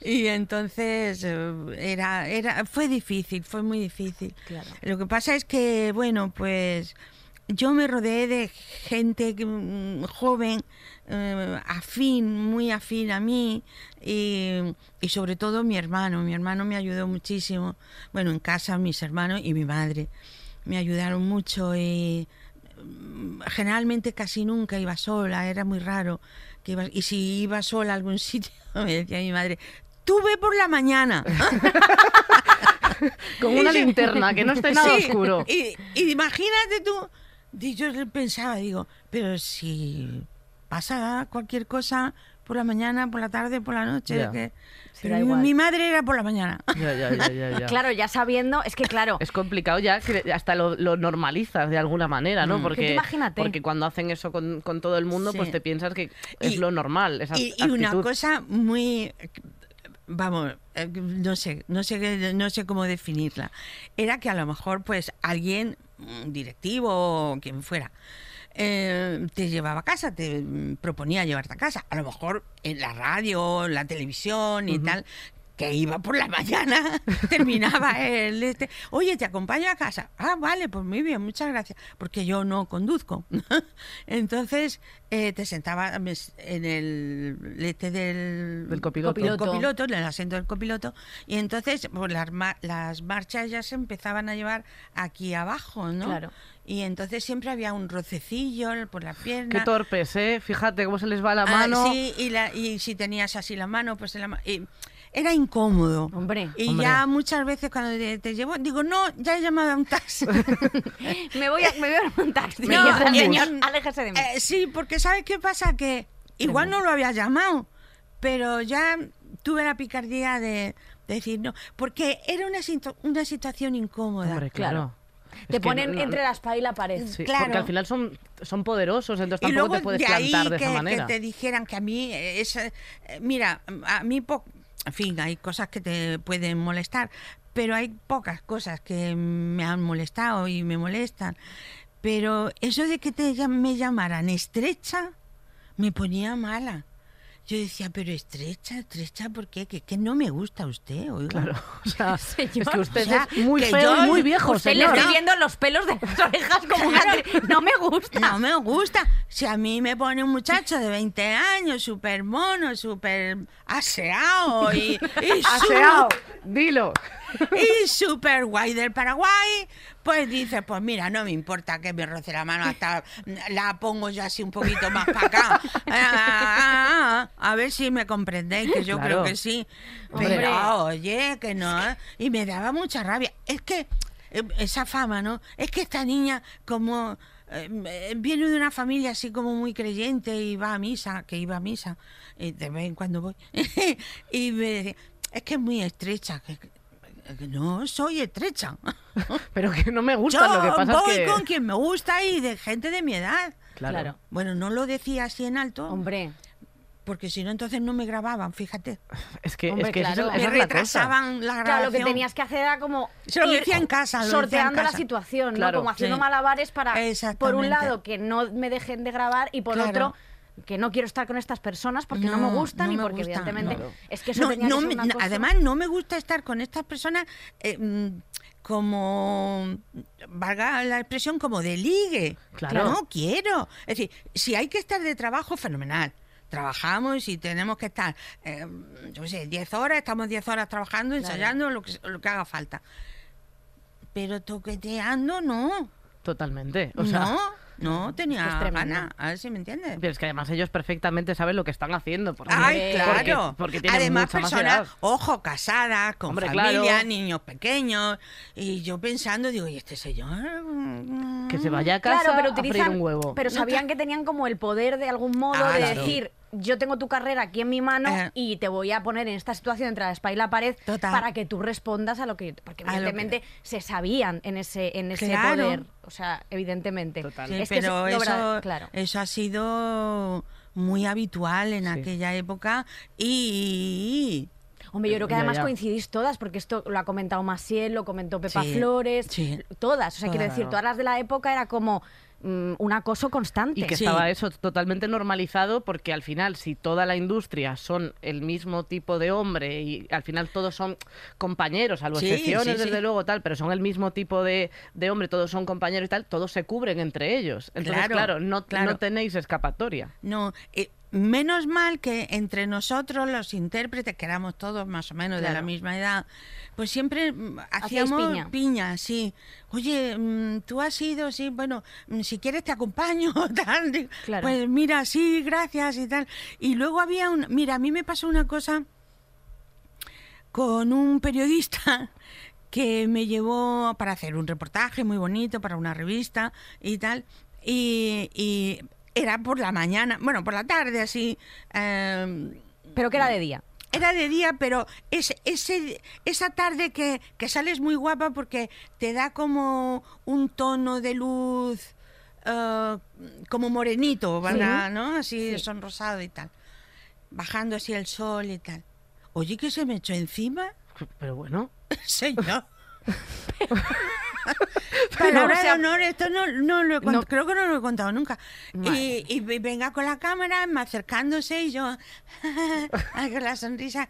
S4: y entonces eh, era, era, fue difícil, fue muy difícil.
S3: Claro.
S4: Lo que pasa es que, bueno, pues yo me rodeé de gente mm, joven, eh, afín, muy afín a mí, y, y sobre todo mi hermano. Mi hermano me ayudó muchísimo. Bueno, en casa mis hermanos y mi madre me ayudaron mucho y mm, generalmente casi nunca iba sola, era muy raro. Que iba, y si iba sola a algún sitio, me decía mi madre, tú ve por la mañana.
S2: Con una linterna, que no esté nada
S4: Sí,
S2: oscuro.
S4: Y, y imagínate tú, y yo pensaba, digo, pero si pasa cualquier cosa por la mañana, por la tarde, por la noche,
S2: Ya.
S4: que-
S3: Sí,
S4: pero mi,
S3: igual.
S4: mi madre era por la mañana.
S2: Ya, ya, ya, ya, ya.
S3: Claro, ya sabiendo, es que claro,
S2: Es complicado ya que hasta lo, lo normalizas de alguna manera, ¿no?
S4: Mm.
S2: Porque,
S3: imagínate.
S2: porque cuando hacen eso con, con todo el mundo,
S4: Sí.
S2: pues te piensas que es
S4: Y-
S2: lo normal. Esa
S4: Y, y una cosa muy vamos no sé no sé no sé cómo definirla. Era que a lo mejor pues alguien un directivo o quien fuera eh, te llevaba a casa te mm, proponía llevarte a casa. A lo mejor en la radio en la televisión y tal que iba por la mañana, terminaba el este, oye, te acompaño a casa. Ah, vale, pues muy bien, muchas gracias, porque yo no conduzco. Entonces eh, te sentabas en el este del,
S2: copiloto.
S3: Copiloto.
S4: copiloto, en el asiento del copiloto, y entonces pues, las, las marchas ya se empezaban a llevar aquí abajo, ¿no?
S3: Claro.
S4: Y entonces siempre había un rocecillo por la pierna.
S2: Qué torpes, ¿eh? Fíjate cómo se les va la
S4: Ah,
S2: mano.
S4: sí, y, la- y si tenías así la mano, pues en la ma- y era incómodo.
S3: Hombre.
S4: Y
S2: Hombre.
S4: ya muchas veces cuando te, te llevo, digo, no, ya he llamado a un taxi.
S3: Me voy a, me voy a un taxi.
S2: Un
S3: señor, aléjese de mí.
S4: Eh, sí, porque ¿sabes qué pasa? Que igual no lo había llamado, pero ya tuve la picardía de, de decir no, porque era una, situ- una situación incómoda.
S2: Hombre, claro. Es
S3: Te
S2: que
S3: ponen
S2: no-
S3: entre la espada y la pared.
S2: Sí,
S4: claro.
S2: porque al final son, son poderosos, entonces
S4: y
S2: tampoco
S4: luego
S2: te puedes
S4: de ahí
S2: plantar de
S4: que,
S2: esa
S4: que
S2: manera.
S4: te dijeran que a mí esa- eh, mira a mí po- en fin hay cosas que te pueden molestar pero hay pocas cosas que me han molestado y me molestan. Pero eso de que te me llamaran estrecha me ponía mala yo decía pero estrecha estrecha ¿por qué? que, que no me gusta usted oiga.
S2: Claro, o sea,
S3: Señor.
S2: es que usted
S4: O sea,
S2: es muy feo
S4: yo-
S2: y muy viejo,
S3: Usted le
S2: señor.
S3: estoy viendo los pelos de las orejas como una... No me gusta.
S4: No me gusta. Si a mí me pone un muchacho de 20 años, súper mono, súper aseado y, y
S2: Aseado, dilo.
S4: Y súper guay del Paraguay, pues dice, pues mira, no me importa que me roce la mano, hasta la pongo yo así un poquito más para acá. Ah, a ver si me comprendéis, que yo
S2: Claro.
S4: creo que sí.
S3: Hombre.
S4: Pero oye, que no. Y me daba mucha rabia. Es que eh, esa fama, ¿no? Es que esta niña como... eh, eh, viene de una familia así como muy creyente y va a misa, que iba a misa, y de vez en cuando voy, y me decía, es que es muy estrecha, que no soy estrecha.
S2: Pero que no me
S4: Yo
S2: gusta, lo que pasa
S4: voy
S2: es que...
S4: con quien me gusta y de gente de mi edad.
S2: Claro.
S3: Claro.
S4: Bueno, no lo decía así en alto,
S3: Hombre,
S4: porque si no entonces no me grababan, fíjate.
S2: Es que,
S3: Hombre,
S2: es que
S3: claro.
S2: la-
S4: Me
S2: esa
S4: retrasaban la grabación.
S3: claro, lo que tenías que hacer era como
S4: Se lo decía en casa, lo en
S3: sorteando la situación,
S2: Claro,
S3: ¿no? Como haciendo
S4: sí.
S3: malabares para, por un lado, que no me dejen de grabar y por
S4: Claro.
S3: otro, que no quiero estar con estas personas porque no, me gustan
S4: no
S3: y porque evidentemente
S2: claro.
S3: es que eso
S4: No,
S3: tenía
S4: no
S3: que ser
S4: me-
S3: una cosa-
S4: Además, no me gusta estar con estas personas eh, mm, como, valga la expresión, como de ligue.
S2: Claro.
S4: No quiero. Es decir, si hay que estar de trabajo, fenomenal. Trabajamos y tenemos que estar, eh, yo sé, 10 horas, estamos 10 horas trabajando, ensayando, lo que, lo que haga falta. Pero toqueteando, no.
S2: Totalmente. O sea,
S4: no, no tenía
S3: es.
S4: A ver si me entiendes.
S2: pero es que además ellos perfectamente saben lo que están haciendo. Porque,
S4: Ay,
S2: porque-
S4: claro.
S2: Porque, tienen
S4: Además,
S2: mucha más
S4: personas,
S2: edad.
S4: ojo, casadas, con
S2: Hombre,
S4: familia,
S2: claro.
S4: niños pequeños. Y yo pensando, digo, ¿y este señor?
S2: Que se vaya a casa
S3: Claro, pero
S2: a freír
S3: utilizan,
S2: un huevo.
S3: pero sabían que tenían como el poder de algún modo
S4: Ah,
S3: de
S4: claro.
S3: decir, yo tengo tu carrera aquí en mi mano
S4: Eh.
S3: y te voy a poner en esta situación entre la espalda y la pared
S4: Total.
S3: para que tú respondas a lo que porque
S4: que-
S3: evidentemente se sabían en ese en ese
S4: Claro.
S3: poder, o sea, evidentemente.
S2: Total.
S4: Sí,
S3: Es que
S4: pero eso,
S3: verdad- claro.
S4: eso ha sido muy habitual en
S2: Sí.
S4: aquella época y...
S3: Hombre, yo creo que además
S2: ya.
S3: coincidís todas, porque esto lo ha comentado Maciel, lo comentó Pepa
S4: Sí,
S3: Flores,
S4: sí.
S3: todas. O sea, quiero decir, todas las de la época era como mm, un acoso constante.
S2: Y que
S4: Sí.
S2: estaba eso totalmente normalizado porque al final si toda la industria son el mismo tipo de hombre y al final todos son compañeros, salvo
S4: Sí,
S2: excepciones
S4: sí, sí.
S2: desde luego tal, pero son el mismo tipo de, de hombre, todos son compañeros y tal, todos se cubren entre ellos. Entonces,
S4: Claro,
S2: claro, no,
S4: claro.
S2: no tenéis escapatoria.
S4: No, eh, menos mal que entre nosotros los intérpretes, que éramos todos más o menos de la misma edad, pues siempre mm, hacíamos
S3: piña.
S4: sí. Oye, mm, tú has ido, sí, bueno, mm, si quieres te acompaño, tal.
S3: Claro.
S4: Pues mira, sí, gracias y tal. Y luego había un, mira, a mí me pasó una cosa con un periodista que me llevó para hacer un reportaje muy bonito para una revista y tal. Y, y era por la mañana, bueno, por la tarde así. eh,
S3: Pero que era de día.
S4: era de día, pero es, ese, esa tarde que, que sales muy guapa porque te da como un tono de luz eh, como morenito, ¿verdad? ¿no? Así
S3: Sí.
S4: sonrosado y tal. Bajando así el sol y tal. Oye, que se me echó encima,
S2: Pero bueno,
S4: señor. Palabra
S3: o sea-
S4: de honor, esto no, no lo he cont-
S3: No.
S4: creo que no lo he contado nunca. Y, y venga con la cámara, me acercándose y yo, con la sonrisa,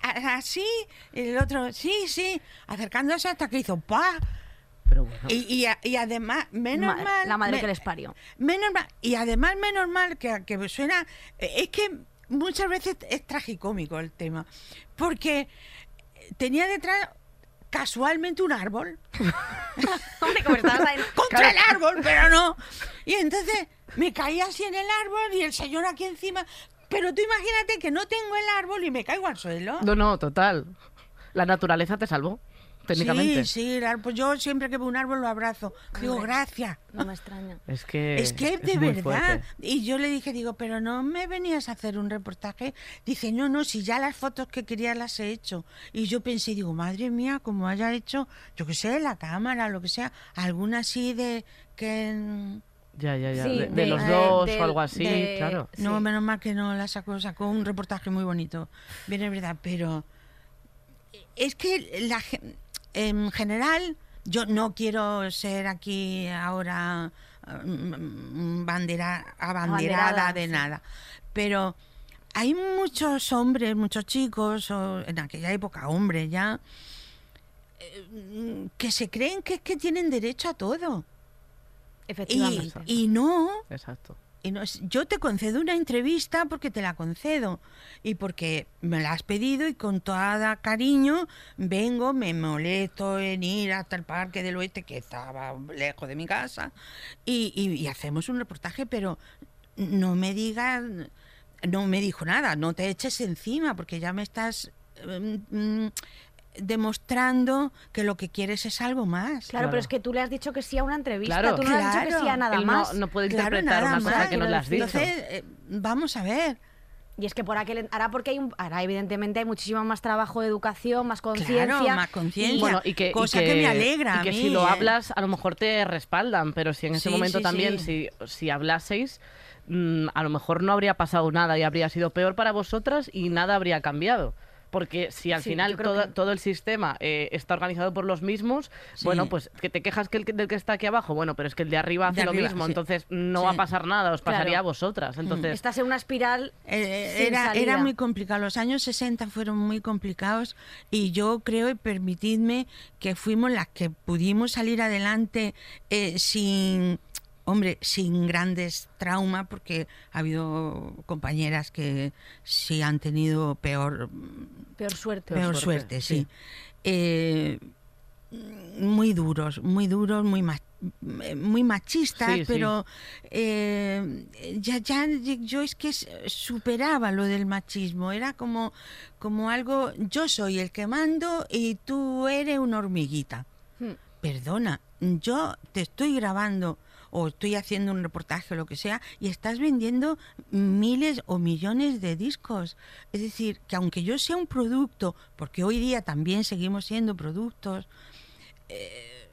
S4: así, el otro, sí, sí, acercándose hasta que hizo pa.
S2: Pero bueno.
S4: Y, y, y además, menos
S3: Ma-
S4: mal.
S3: la madre
S4: me-
S3: que les parió.
S4: Menos mal, y además, menos mal que, que suena. eh, Es que muchas veces es tragicómico el tema. Porque tenía detrás casualmente un árbol.
S3: Hombre, como estabas ahí...
S4: Contra el árbol, pero no. Y entonces me caí así en el árbol y el señor aquí encima. Pero tú imagínate que no tengo el árbol y me caigo al suelo.
S2: No, no, total. La naturaleza te salvó, técnicamente.
S4: Sí, sí, árbol- yo siempre que veo un árbol lo abrazo. Digo, gracias.
S3: No me extraña.
S2: Es que.
S4: Es que de
S2: muy
S4: verdad.
S2: fuerte.
S4: Y yo le dije, digo, pero no me venías a hacer un reportaje. Dice, no, no, si ya las fotos que quería las he hecho. Y yo pensé, digo, madre mía, como haya hecho, yo qué sé, la cámara, lo que sea, alguna así de que.
S2: Ya, ya, ya.
S3: Sí,
S2: de, de
S3: de-
S2: los
S3: eh,
S2: dos o algo así,
S3: de-
S2: claro.
S4: No,
S3: Sí.
S4: menos mal que no la sacó, sacó un reportaje muy bonito. Bien, es verdad, pero es que la, gen- en general yo no quiero ser aquí ahora mm, bandera, abanderada
S3: Abanderada,
S4: de
S3: sí.
S4: nada, pero hay muchos hombres, muchos chicos, o en aquella época hombres ya, eh, que se creen que es que tienen derecho a todo. Y,
S3: Efectivamente.
S4: y no,
S2: Exacto.
S4: Yo te concedo una entrevista porque te la concedo y porque me la has pedido y con todo cariño vengo, me molesto en ir hasta el Parque del Oeste, que estaba lejos de mi casa, y, hacemos un reportaje, pero no me digas, no me dijo nada, no te eches encima porque ya me estás mm, mm, demostrando que lo que quieres es algo más.
S3: Claro,
S2: Claro.
S3: pero es que tú le has dicho que sí a una entrevista.
S2: Claro.
S3: tú no le has dicho que sí a
S4: Claro.
S3: nada
S2: Él no-
S3: más.
S2: no, puede
S4: Claro,
S2: interpretar
S4: nada
S2: una cosa
S4: más.
S2: que no le has dicho.
S4: Entonces, eh, vamos a ver.
S3: Y es que por aquel ahora porque hay un, ahora evidentemente hay muchísimo más trabajo de educación, más conciencia.
S4: Claro, más conciencia.
S3: y-
S2: Bueno, y que, y
S4: Cosa que me alegra
S2: Y
S4: a
S2: que
S4: mí,
S2: si lo
S4: ¿eh?
S2: hablas, a lo mejor te respaldan, pero si en ese
S4: Sí,
S2: momento
S4: sí,
S2: también,
S4: sí.
S2: si, si hablaseis, mm, a lo mejor no habría pasado nada y habría sido peor para vosotras y nada habría cambiado. Porque si al
S3: Sí,
S2: final todo,
S3: que-
S2: todo el sistema eh, está organizado por los mismos,
S4: Sí.
S2: bueno, pues que te quejas que el que- del que está aquí abajo, bueno, pero es que el de arriba hace
S4: De
S2: lo mismo,
S4: sí.
S2: entonces no va a pasar nada, os
S3: Claro.
S2: pasaría a vosotras. Entonces,
S3: Estás en una espiral.
S4: Eh,
S3: sin
S4: era,
S3: salida.
S4: era muy complicado. Los años 60 fueron muy complicados y yo creo, y permitidme, que fuimos las que pudimos salir adelante eh, sin, hombre, sin grandes traumas, porque ha habido compañeras que sí han tenido peor,
S3: Peor suerte.
S4: peor
S2: suerte,
S4: suerte,
S2: sí.
S4: sí. Eh, muy duros, muy duros, muy ma- muy machistas,
S2: Sí, sí.
S4: pero eh, ya, ya yo es que superaba lo del machismo, era como, como algo, yo soy el que mando y tú eres una hormiguita.
S3: Hmm.
S4: Perdona, yo te estoy grabando o estoy haciendo un reportaje o lo que sea y estás vendiendo miles o millones de discos. Es decir, que aunque yo sea un producto, porque hoy día también seguimos siendo productos, eh,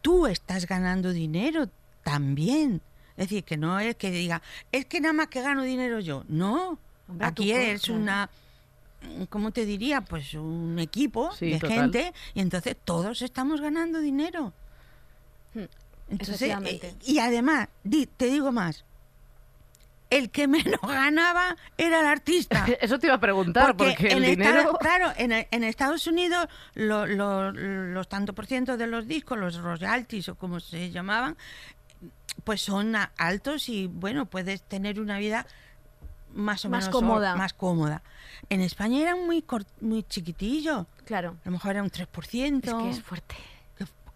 S4: tú estás ganando dinero también. Es decir, que no es que diga, es que nada más que gano dinero yo. No,
S3: Hombre,
S4: aquí
S3: claro.
S4: una... ¿Cómo te diría? Pues un equipo
S2: Sí,
S4: de
S2: total.
S4: gente y entonces todos estamos ganando dinero. Entonces, eh, y además, di- te digo más, el que menos ganaba era el artista.
S2: eso te iba a preguntar, porque, el
S4: en
S2: dinero...
S4: Claro, en, en Estados Unidos lo- lo- los tanto por ciento de los discos, los royalties o como se llamaban, pues son altos y bueno, puedes tener una vida más o
S3: Más
S4: menos
S3: cómoda.
S4: más cómoda. En España era muy muy chiquitillo,
S3: Claro.
S4: a lo mejor era un 3%.
S3: Es que es fuerte.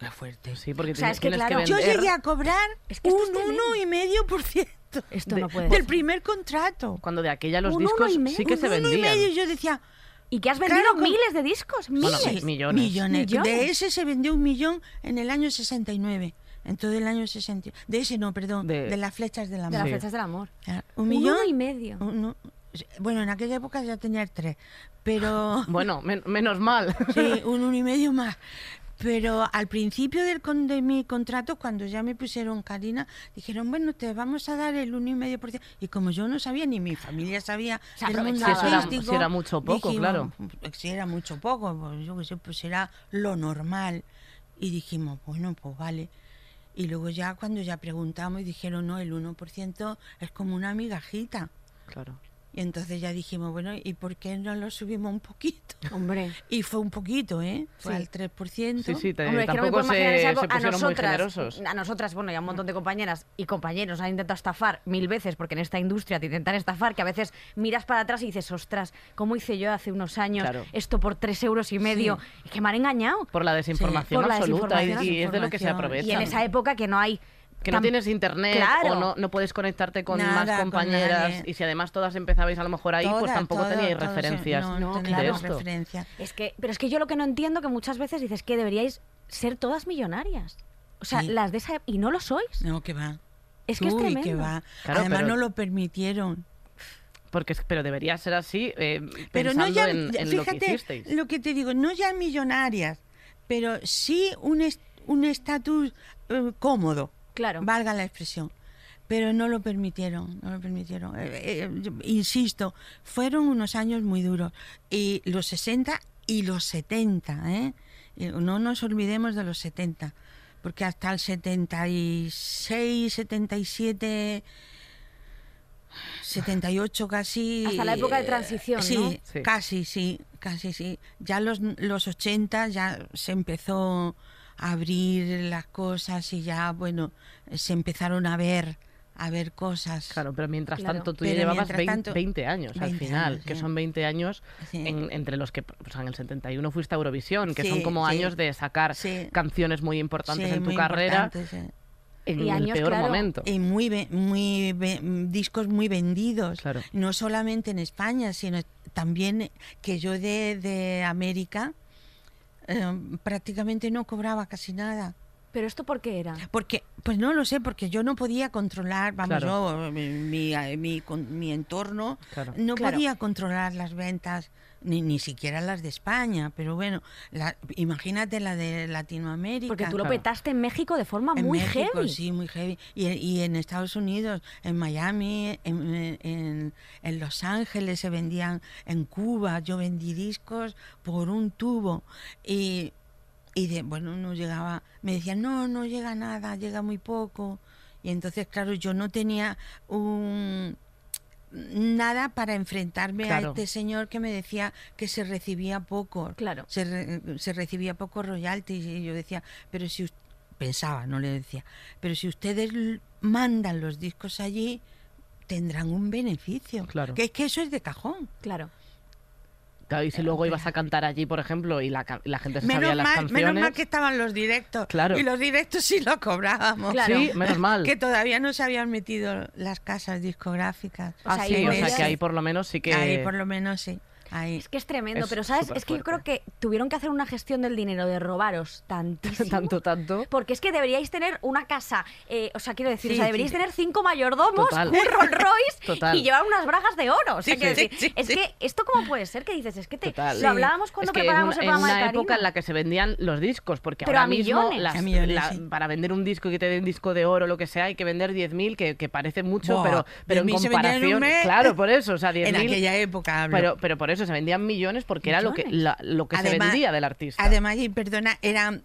S4: Qué, fuerte.
S2: Sí, porque
S3: O sea,
S2: tienes,
S3: es que, claro,
S4: Yo
S2: vender-
S4: llegué a cobrar
S3: Es que
S4: un
S3: tremendo.
S4: uno y medio por ciento
S3: Esto
S4: de-
S3: no puede
S4: del
S3: ser.
S4: primer contrato.
S2: Cuando de aquella los
S3: Un uno
S2: discos
S3: y
S2: sí que se
S4: un uno y
S2: vendían.
S4: medio. Yo decía,
S3: Y que has vendido
S4: Claro,
S3: miles de discos.
S2: Bueno,
S3: Miles.
S2: mi- millones.
S4: millones.
S3: Millones.
S4: De ese se vendió un millón en el año 69. En todo el año 60. De ese no, perdón.
S2: De-
S4: De, las flechas del
S3: de
S4: amor.
S3: las
S2: Sí.
S3: flechas del amor.
S4: Un
S3: Un
S4: millón.
S3: uno y medio.
S4: uno- bueno, en aquella época ya tenía el tres. Pero.
S2: Bueno, men- menos mal.
S4: Sí, un uno y medio más. Pero al principio del con- de mi contrato, cuando ya me pusieron Karina, dijeron, bueno, te vamos a dar el uno y medio por ciento. Y como yo no sabía, ni mi familia sabía del mundo.
S3: Si era-
S4: artístico,
S2: si era mucho o poco, claro.
S4: Si era mucho o poco, pues yo sé, pues era lo normal. Y dijimos, bueno, pues vale. Y luego ya cuando ya preguntamos y dijeron, no, el 1% es como una migajita.
S2: Claro.
S4: Y entonces ya dijimos, bueno, ¿y por qué no lo subimos un poquito?
S3: Hombre.
S4: Y fue un poquito, ¿eh? Fue
S3: Sí.
S4: al 3%.
S2: Sí, sí, te-
S3: Hombre, es que no me
S2: tampoco se,
S3: época.
S2: se
S3: a
S2: muy
S3: nosotras,
S2: generosos.
S3: a nosotras, bueno, y a un montón de compañeras y compañeros han intentado estafar mil veces, porque en esta industria te intentan estafar, que a veces miras para atrás y dices, ostras, ¿cómo hice yo hace unos años
S2: Claro.
S3: esto por tres euros y medio? Y que me han engañado.
S2: Por la desinformación
S3: Por la
S2: absoluta y-
S3: desinformación.
S2: y, es de lo que se aprovecha.
S3: Y en esa época que no hay...
S2: Que no tienes internet
S3: Claro.
S2: o no, no puedes conectarte con
S4: Nada,
S2: más compañeras y si además todas empezabais a lo mejor ahí, pues tampoco teníais
S4: todas,
S2: referencias
S4: no, no
S3: No,
S2: esto.
S4: referencia.
S3: Es que, pero es que yo lo que no entiendo que muchas veces dices que deberíais ser todas millonarias. O sea,
S4: Sí.
S3: las de esa ep- y no lo sois.
S4: No, que va.
S3: Es que es tremendo.
S4: que va.
S2: Claro,
S4: Además
S2: pero-
S4: no lo permitieron.
S2: Porque, es- pero debería ser así eh,
S4: Pero no ya,
S2: en, en lo que
S4: fíjate lo que te digo, no ya millonarias, pero sí un est- un estatus eh, cómodo,
S3: Claro.
S4: valga la expresión. Pero no lo permitieron, no lo permitieron. Eh, eh, insisto, fueron unos años muy duros. Y los 60 y los 70, ¿eh? No nos olvidemos de los 70, porque hasta el 76, 77, 78 casi...
S3: Hasta la época de
S4: eh,
S3: transición,
S4: sí,
S3: ¿no?
S2: Sí.
S4: casi, sí, casi, sí. Ya los, los 80 ya se empezó abrir las cosas y ya, bueno, se empezaron a ver, a ver cosas.
S2: Claro, pero mientras
S3: Claro.
S2: tanto tú ya
S4: Pero
S2: llevabas
S4: mientras
S2: 20,
S4: tanto,
S2: 20 años al
S4: 20
S2: final,
S4: años,
S2: que
S4: sí.
S2: son 20 años
S4: Sí.
S2: en- entre los que pues, en el 71 fuiste a Eurovisión, que son como
S4: sí.
S2: años de sacar
S4: Sí.
S2: canciones muy importantes
S4: Sí,
S2: en tu carrera en
S3: Y
S2: el
S3: años,
S2: peor
S3: claro,
S2: momento.
S4: Y muy, muy discos muy vendidos.
S2: Claro.
S4: No solamente en España, sino también que yo de, de América eh, prácticamente no cobraba casi nada.
S3: Pero esto por qué era?
S4: Porque, pues no lo sé, porque yo no podía controlar, vamos,
S2: Claro.
S4: yo, mi, mi, mi, con- mi entorno,
S2: Claro.
S4: no
S3: Claro.
S4: podía controlar las ventas, ni, ni siquiera las de España, pero bueno, la- imagínate la de Latinoamérica.
S3: Porque tú lo
S2: Claro.
S3: petaste en México de forma
S4: En
S3: muy
S4: México,
S3: heavy.
S4: sí, muy heavy. Y, y en Estados Unidos, en Miami, en, en- en Los Ángeles se vendían, en Cuba yo vendí discos por un tubo. Y, y de, bueno, no llegaba, me decían, no, no llega nada, llega muy poco. Y entonces, claro, yo no tenía un nada para enfrentarme
S2: Claro.
S4: a este señor que me decía que se recibía poco
S3: Claro.
S4: se, re- se recibía poco royalties y yo decía, pero si pensaba, no le decía, pero si ustedes mandan los discos allí tendrán un beneficio.
S2: Claro.
S4: Que es que eso es de cajón.
S3: Claro.
S2: Claro, y si luego ibas a cantar allí, por ejemplo, y la, la gente se sabía
S4: Menos
S2: las
S4: mal,
S2: canciones.
S4: menos mal que estaban los directos.
S2: Claro.
S4: Y los directos sí los cobrábamos.
S3: Claro.
S2: Sí, menos mal.
S4: Que todavía no se habían metido las casas discográficas.
S3: O
S2: Ah,
S3: sea,
S2: sí, o sea que ahí por lo menos sí que...
S4: Ahí por lo menos sí. Ahí.
S3: Es que es tremendo,
S2: Es
S3: pero ¿sabes? Es que yo creo que tuvieron que hacer una gestión del dinero de robaros tantísimo.
S2: tanto, tanto.
S3: Porque es que deberíais tener una casa, eh, o sea, quiero decir,
S4: Sí,
S3: o sea, deberíais
S4: sí.
S3: tener cinco mayordomos,
S2: Total.
S3: un Rolls Royce
S2: Total.
S3: y llevar unas bragas de oro. O sea,
S4: Sí,
S3: quiero
S4: sí,
S3: decir,
S4: sí,
S3: es
S4: sí.
S3: que esto cómo puede ser que dices, es que te,
S2: Total.
S3: lo
S2: Sí.
S3: hablábamos cuando
S2: es que
S3: preparamos
S2: en,
S3: el
S2: en
S3: programa de
S2: una
S3: Karina.
S2: época en la que se vendían los discos, porque
S3: Pero
S2: ahora
S3: a
S2: mismo
S3: millones.
S2: las-
S4: A millones,
S2: la-
S4: sí.
S2: para vender un disco y que te den disco de oro o lo que sea hay que vender 10.000, que, que parece mucho,
S4: Buah,
S2: pero, pero en
S4: 10.000 se vendían en un
S2: comparación... Claro, por eso, o sea, 10.000...
S4: En aquella época hablo.
S2: Pero, pero por eso se vendían millones porque era lo que, la- lo que se vendía del artista.
S4: Además, y perdona, eran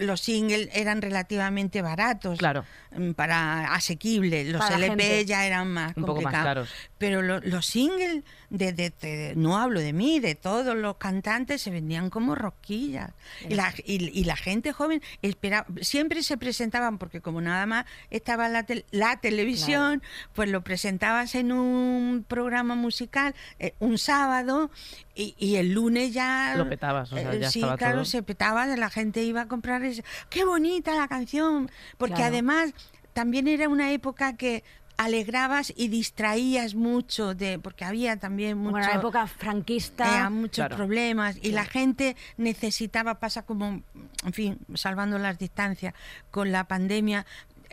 S4: los singles eran relativamente baratos.
S2: Claro.
S4: mm, Para asequibles. Los
S3: Para
S4: LP
S3: gente.
S4: ya eran más
S2: Un poco más
S4: complicados.
S2: caros.
S4: Pero lo- los singles, de, de- de- no hablo de mí, de todos los cantantes, se vendían como rosquillas. Y la, y, y la gente joven esperaba, siempre se presentaban, porque como nada más estaba la, tel- la televisión, pues lo presentabas en un programa musical eh, un sábado y, y el lunes ya...
S2: Lo petabas, o sea,
S4: eh,
S2: ya
S4: sí,
S2: estaba
S4: claro,
S2: todo.
S4: se petaba, la gente iba a comprar ese- ¡Qué bonita la canción! Porque
S3: Claro.
S4: además también era una época que alegrabas y distraías mucho de porque había también mucho
S3: Bueno, la época franquista.
S4: eh, muchos
S2: Claro.
S4: problemas y la gente necesitaba pasa como en fin salvando las distancias con la pandemia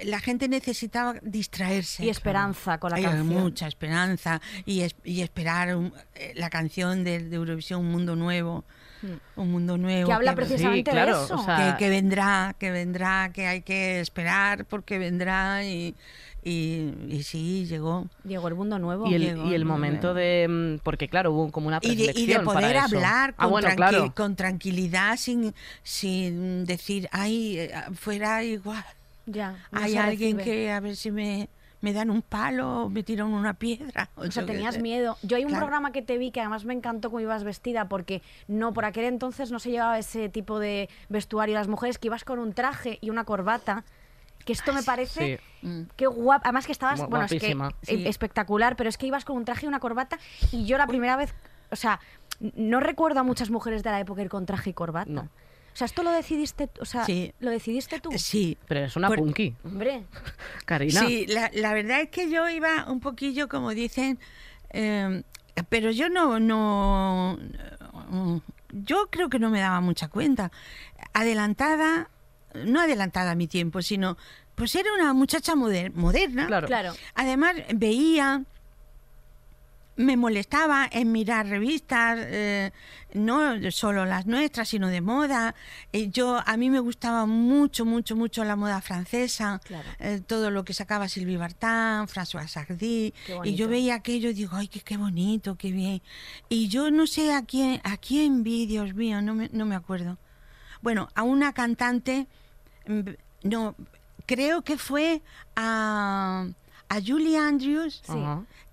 S4: la gente necesitaba distraerse
S3: y esperanza con la
S4: Hay
S3: canción.
S4: mucha esperanza y, es- y esperar un- eh, la canción de, de Eurovisión Un Mundo Nuevo un mundo nuevo
S3: Hmm. Que habla
S4: que-
S3: precisamente
S2: Sí, claro,
S3: de eso.
S2: o sea,
S4: que, que vendrá, que vendrá, que hay que esperar porque vendrá y, y, y sí, llegó.
S3: Llegó el mundo nuevo.
S2: Y el,
S4: llegó,
S2: y el
S4: ¿no?
S2: momento de... mm, Porque claro, hubo como una
S4: Y de, y de
S2: para
S4: poder hablar
S2: Ah,
S4: con,
S2: bueno,
S4: tranqui-
S2: claro.
S4: con tranquilidad sin, sin decir, ay, eh, fuera igual.
S3: Ya. no
S4: hay alguien
S3: recibe.
S4: que a ver si me, me dan un palo o me tiran una piedra.
S3: O sea,
S4: yo qué
S3: tenías miedo. Yo hay un
S4: Claro.
S3: programa que te vi que además me encantó cómo ibas vestida porque no, por aquel entonces no se llevaba ese tipo de vestuario las mujeres, que ibas con un traje y una corbata. Que esto me parece
S2: Sí.
S4: Mm.
S3: qué guapa. Además que estabas, bueno, es que
S4: Sí.
S3: espectacular, pero es que ibas con un traje y una corbata y yo la primera vez, o sea, no recuerdo a muchas mujeres de la época ir con traje y corbata.
S2: No.
S3: O sea, esto lo decidiste, tú- o sea,
S4: Sí.
S3: lo decidiste tú.
S4: Sí.
S2: Pero es una
S4: Por-
S2: punky,
S3: Hombre,
S2: Karina.
S4: Sí, la, la verdad es que yo iba un poquillo, como dicen, eh, pero yo no, no, mm, yo creo que no me daba mucha cuenta. Adelantada, no adelantada a mi tiempo, sino, pues era una muchacha moder- moderna.
S2: Claro.
S3: claro.
S4: Además, veía, me molestaba en mirar revistas, eh, no solo las nuestras, sino de moda. Eh, yo A mí me gustaba mucho, mucho, mucho la moda francesa,
S3: Claro.
S4: eh, todo lo que sacaba Sylvie Vartan, François Sardy. Y yo veía aquello y digo, ay, qué, qué bonito, qué bien. Y yo no sé a quién, a quién vi, Dios mío, no me, no me acuerdo. Bueno, a una cantante, mm, no, creo que fue a, a Julie Andrews,
S3: Sí.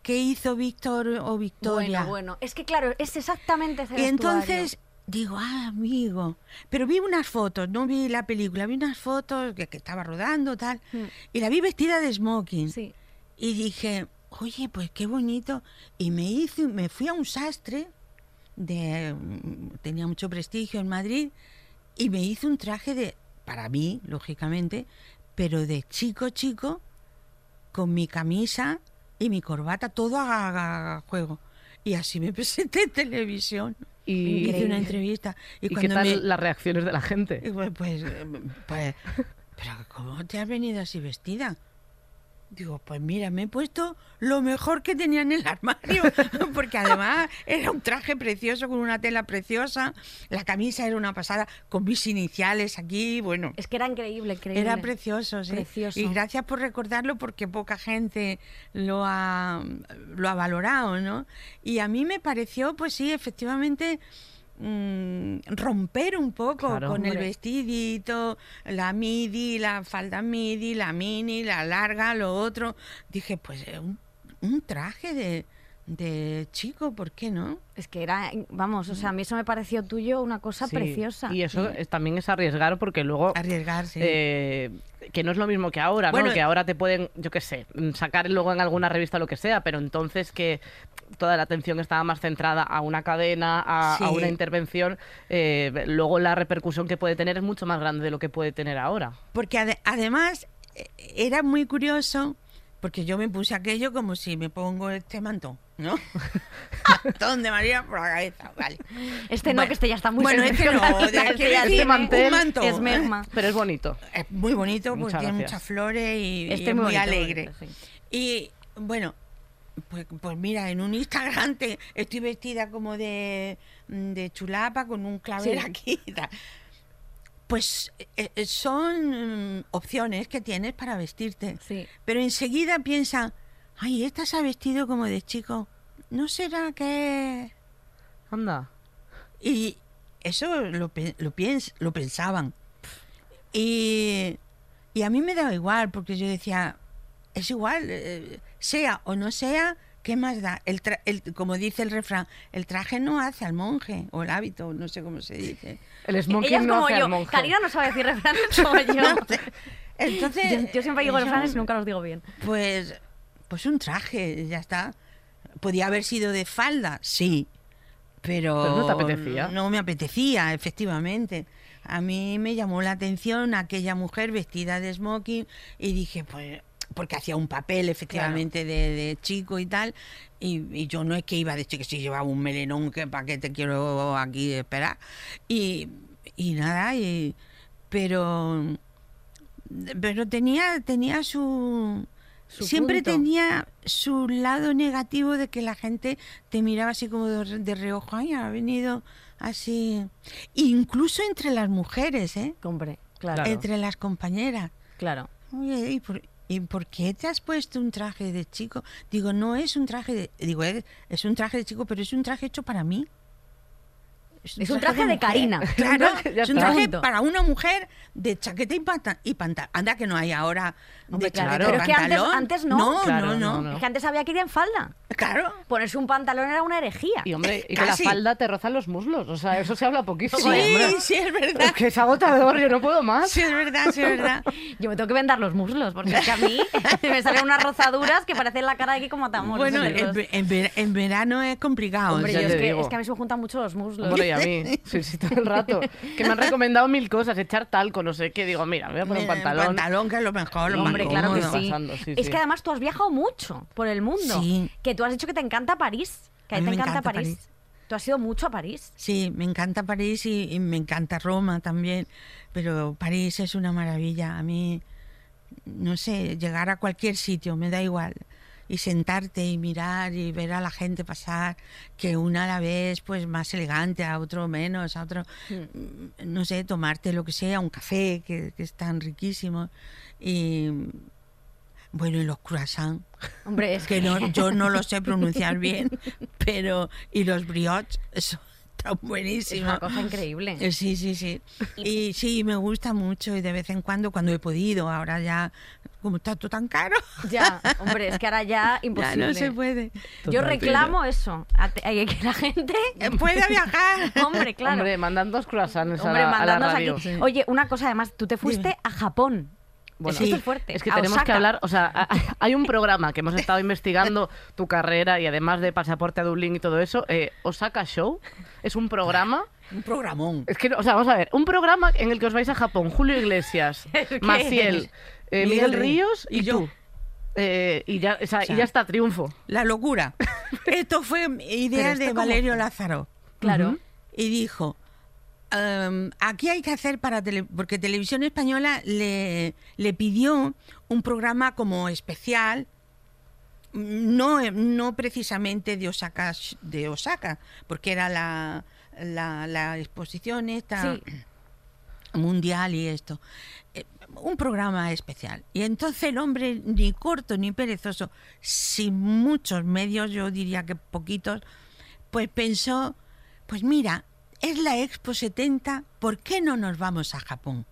S4: Que hizo Víctor o Victoria.
S3: Bueno, bueno. Es que claro, es exactamente ese
S4: Y entonces digo, ah, amigo. Pero vi unas fotos, no vi la película, vi unas fotos que, que estaba rodando, tal.
S3: Mm.
S4: Y la vi vestida de smoking.
S3: Sí.
S4: Y dije, oye, pues qué bonito. Y me hice, me fui a un sastre, de, mm, tenía mucho prestigio en Madrid, y me hice un traje de, para mí, lógicamente, pero de chico, chico, con mi camisa y mi corbata, todo a, juego. Y así me presenté en televisión.
S2: Y,
S4: Hice una entrevista. Y,
S2: ¿y qué tal
S4: me-
S2: las reacciones de la gente?
S4: pues, pues, pero ¿cómo te has venido así vestida? Digo, pues mira, me he puesto lo mejor que tenía en el armario, porque además era un traje precioso con una tela preciosa, la camisa era una pasada con mis iniciales aquí, bueno,
S3: Es que era increíble, increíble.
S4: era precioso, sí.
S3: Precioso.
S4: Y gracias por recordarlo porque poca gente lo ha, lo ha valorado, ¿no? Y a mí me pareció, pues sí, efectivamente, mm, romper un poco
S2: Claro.
S4: con el vestidito, la midi, la falda midi, la mini, la larga, lo otro. Dije, pues eh, un, un traje de, de chico, ¿por qué no?
S3: Es que era, vamos, o sea, a mí eso me pareció tuyo una cosa
S2: Sí,
S3: preciosa.
S2: Y eso es- también es arriesgar porque luego...
S4: Arriesgarse.
S2: eh, que no es lo mismo que ahora,
S4: Bueno,
S2: ¿no? Que ahora te pueden, yo qué sé, sacar luego en alguna revista lo que sea, pero entonces que toda la atención estaba más centrada a una cadena, a, a
S4: Sí.
S2: una intervención, eh, luego la repercusión que puede tener es mucho más grande de lo que puede tener ahora.
S4: Porque ade- además eh, era muy curioso, porque yo me puse aquello como si me pongo este manto, ¿no? Mantón de María por la cabeza, vale.
S3: Este no,
S4: Bueno,
S3: que este ya está muy
S4: bueno, este no,
S3: este ya
S2: un mantel
S4: manto.
S3: Es megma.
S2: Pero es bonito.
S4: Es muy bonito porque
S2: Muchas
S4: tiene muchas flores y, y
S3: Este
S4: es
S3: muy bonito,
S4: alegre.
S3: bonito, sí.
S4: Y bueno, pues, pues mira, en un Instagram te- estoy vestida como de, de chulapa con un clavel
S3: Sí.
S4: aquí y tal. Pues eh, eh, son mm, opciones que tienes para vestirte.
S3: Sí.
S4: Pero enseguida piensa, ay, esta se ha vestido como de chico. ¿No será que...?
S2: Anda.
S4: Y eso lo, lo, piens- lo pensaban. Y, y a mí me daba igual, porque yo decía, es igual, eh, sea o no sea, ¿qué más da? El tra- el- como dice el refrán, el traje no hace al monje, o el hábito, no sé cómo se dice.
S2: El smoking
S3: Ella es
S2: no hace al
S3: yo.
S2: monje.
S3: Karina no sabe decir refranes como yo.
S4: Entonces,
S3: yo, yo siempre digo refranes y nunca los digo bien.
S4: Pues, pues un traje, ya está. Podía haber sido de falda, sí, pero,
S2: Pero no te apetecía.
S4: No me apetecía, efectivamente. A mí me llamó la atención aquella mujer vestida de smoking y dije, pues, porque hacía un papel efectivamente de, de chico y tal, y, y yo no es que iba de chico, si llevaba un melenón, que para qué te quiero aquí esperar. Y, y nada, y, pero pero tenía tenía su,
S3: Su
S4: siempre
S3: punto.
S4: tenía su lado negativo de que la gente te miraba así como de, de reojo ay ha venido así incluso entre las mujeres eh
S3: Hombre, claro.
S4: Entre las compañeras
S3: Claro.
S4: Oye, ¿y por, y por qué te has puesto un traje de chico? Digo, no es un traje de... Digo, es, es un traje de chico, pero es un traje hecho para mí.
S3: Es un traje de. Karina.
S4: Claro, es un traje para una mujer de chaqueta y pantalón. Y Anda que no hay ahora
S3: Hombre,
S4: de
S3: claro.
S4: chaqueta
S3: Pero
S4: y
S3: es que antes-
S4: pantalón.
S3: antes no.
S4: No,
S2: Claro,
S4: no,
S2: no.
S3: Es que antes había que ir en falda.
S4: Claro.
S3: Ponerse un pantalón era una herejía.
S2: Y hombre, y que la falda te rozan los muslos. O sea, eso se habla poquísimo.
S4: Sí,
S2: hombre.
S4: sí, es verdad.
S2: Es que es agotador, yo no puedo más.
S4: Sí, es verdad, sí, es verdad.
S3: Yo me tengo que vendar los muslos, porque es que a mí me salen unas rozaduras que parecen la cara de aquí como.
S4: Bueno, en, ve- en ver- en verano es complicado.
S3: Hombre, yo es que, es que a mí se me juntan mucho los muslos.
S2: Hombre, y a mí, sí, sí, todo el rato. Que me han recomendado mil cosas, echar talco, no sé qué. Digo, mira, me voy a poner un pantalón.
S4: pantalón, que es lo mejor. lo
S3: Hombre,
S4: más
S3: claro que sí.
S2: Pasando, sí,
S3: es
S2: sí.
S3: que además tú has viajado mucho por el mundo.
S4: Sí.
S3: Que tú has dicho que te encanta París. Que a
S4: mí
S3: te
S4: me
S3: encanta,
S4: encanta
S3: París.
S4: París.
S3: Tú has ido mucho a París.
S4: Sí, me encanta París y, y me encanta Roma también, pero París es una maravilla. A mí, no sé, llegar a cualquier sitio, me da igual. Y sentarte y mirar y ver a la gente pasar, que una a la vez pues más elegante, a otro menos, a otro, mm, no sé, tomarte lo que sea, un café, que, que están riquísimos. Y bueno, y los croissants.
S3: Hombre, es
S4: que no, yo no lo sé pronunciar bien, pero y los brioches
S3: es una cosa increíble.
S4: Eh, Sí, sí, sí. Y sí, me gusta mucho y de vez en cuando, cuando he podido, ahora ya, como está todo tan caro,
S3: Ya, hombre, es que ahora ya
S4: ya
S3: imposible.
S4: no se puede.
S3: Yo reclamo eso. A que la gente.
S4: Eh, Puede viajar.
S3: Hombre, claro.
S2: Hombre, mandan dos croissants
S3: Hombre,
S2: a, la, a la radio.
S3: aquí. Oye, una cosa además, tú te fuiste
S4: Dime.
S3: a Japón.
S2: Bueno,
S3: Eso
S4: Sí.
S3: es fuerte.
S2: Es que tenemos que
S3: Osaka.
S2: hablar, o sea, a- hay un programa que hemos estado investigando tu carrera y además de pasaporte a Dublín y todo eso, eh, Osaka Show es un programa,
S4: Un programón.
S2: es que, o sea, vamos a ver, un programa en el que os vais a Japón, Julio Iglesias. Maciel, eh,
S4: Miguel
S2: Miguel Ríos y,
S4: y yo.
S2: tú. Eh, y, ya, o sea,
S4: O sea,
S2: y ya está, triunfo.
S4: La locura. Esto fue idea de Valerio? Lázaro.
S3: Claro.
S4: Y dijo, "Em, aquí hay que hacer para tele porque Televisión Española le, le pidió un programa como especial, no, no precisamente de Osaka, de Osaka porque era la, la, la exposición esta
S3: Sí.
S4: mundial y esto. Eh, Un programa especial. Y entonces el hombre, ni corto ni perezoso, sin muchos medios, yo diría que poquitos, pues pensó, pues mira, es la Expo 70, ¿por qué no nos vamos a Japón?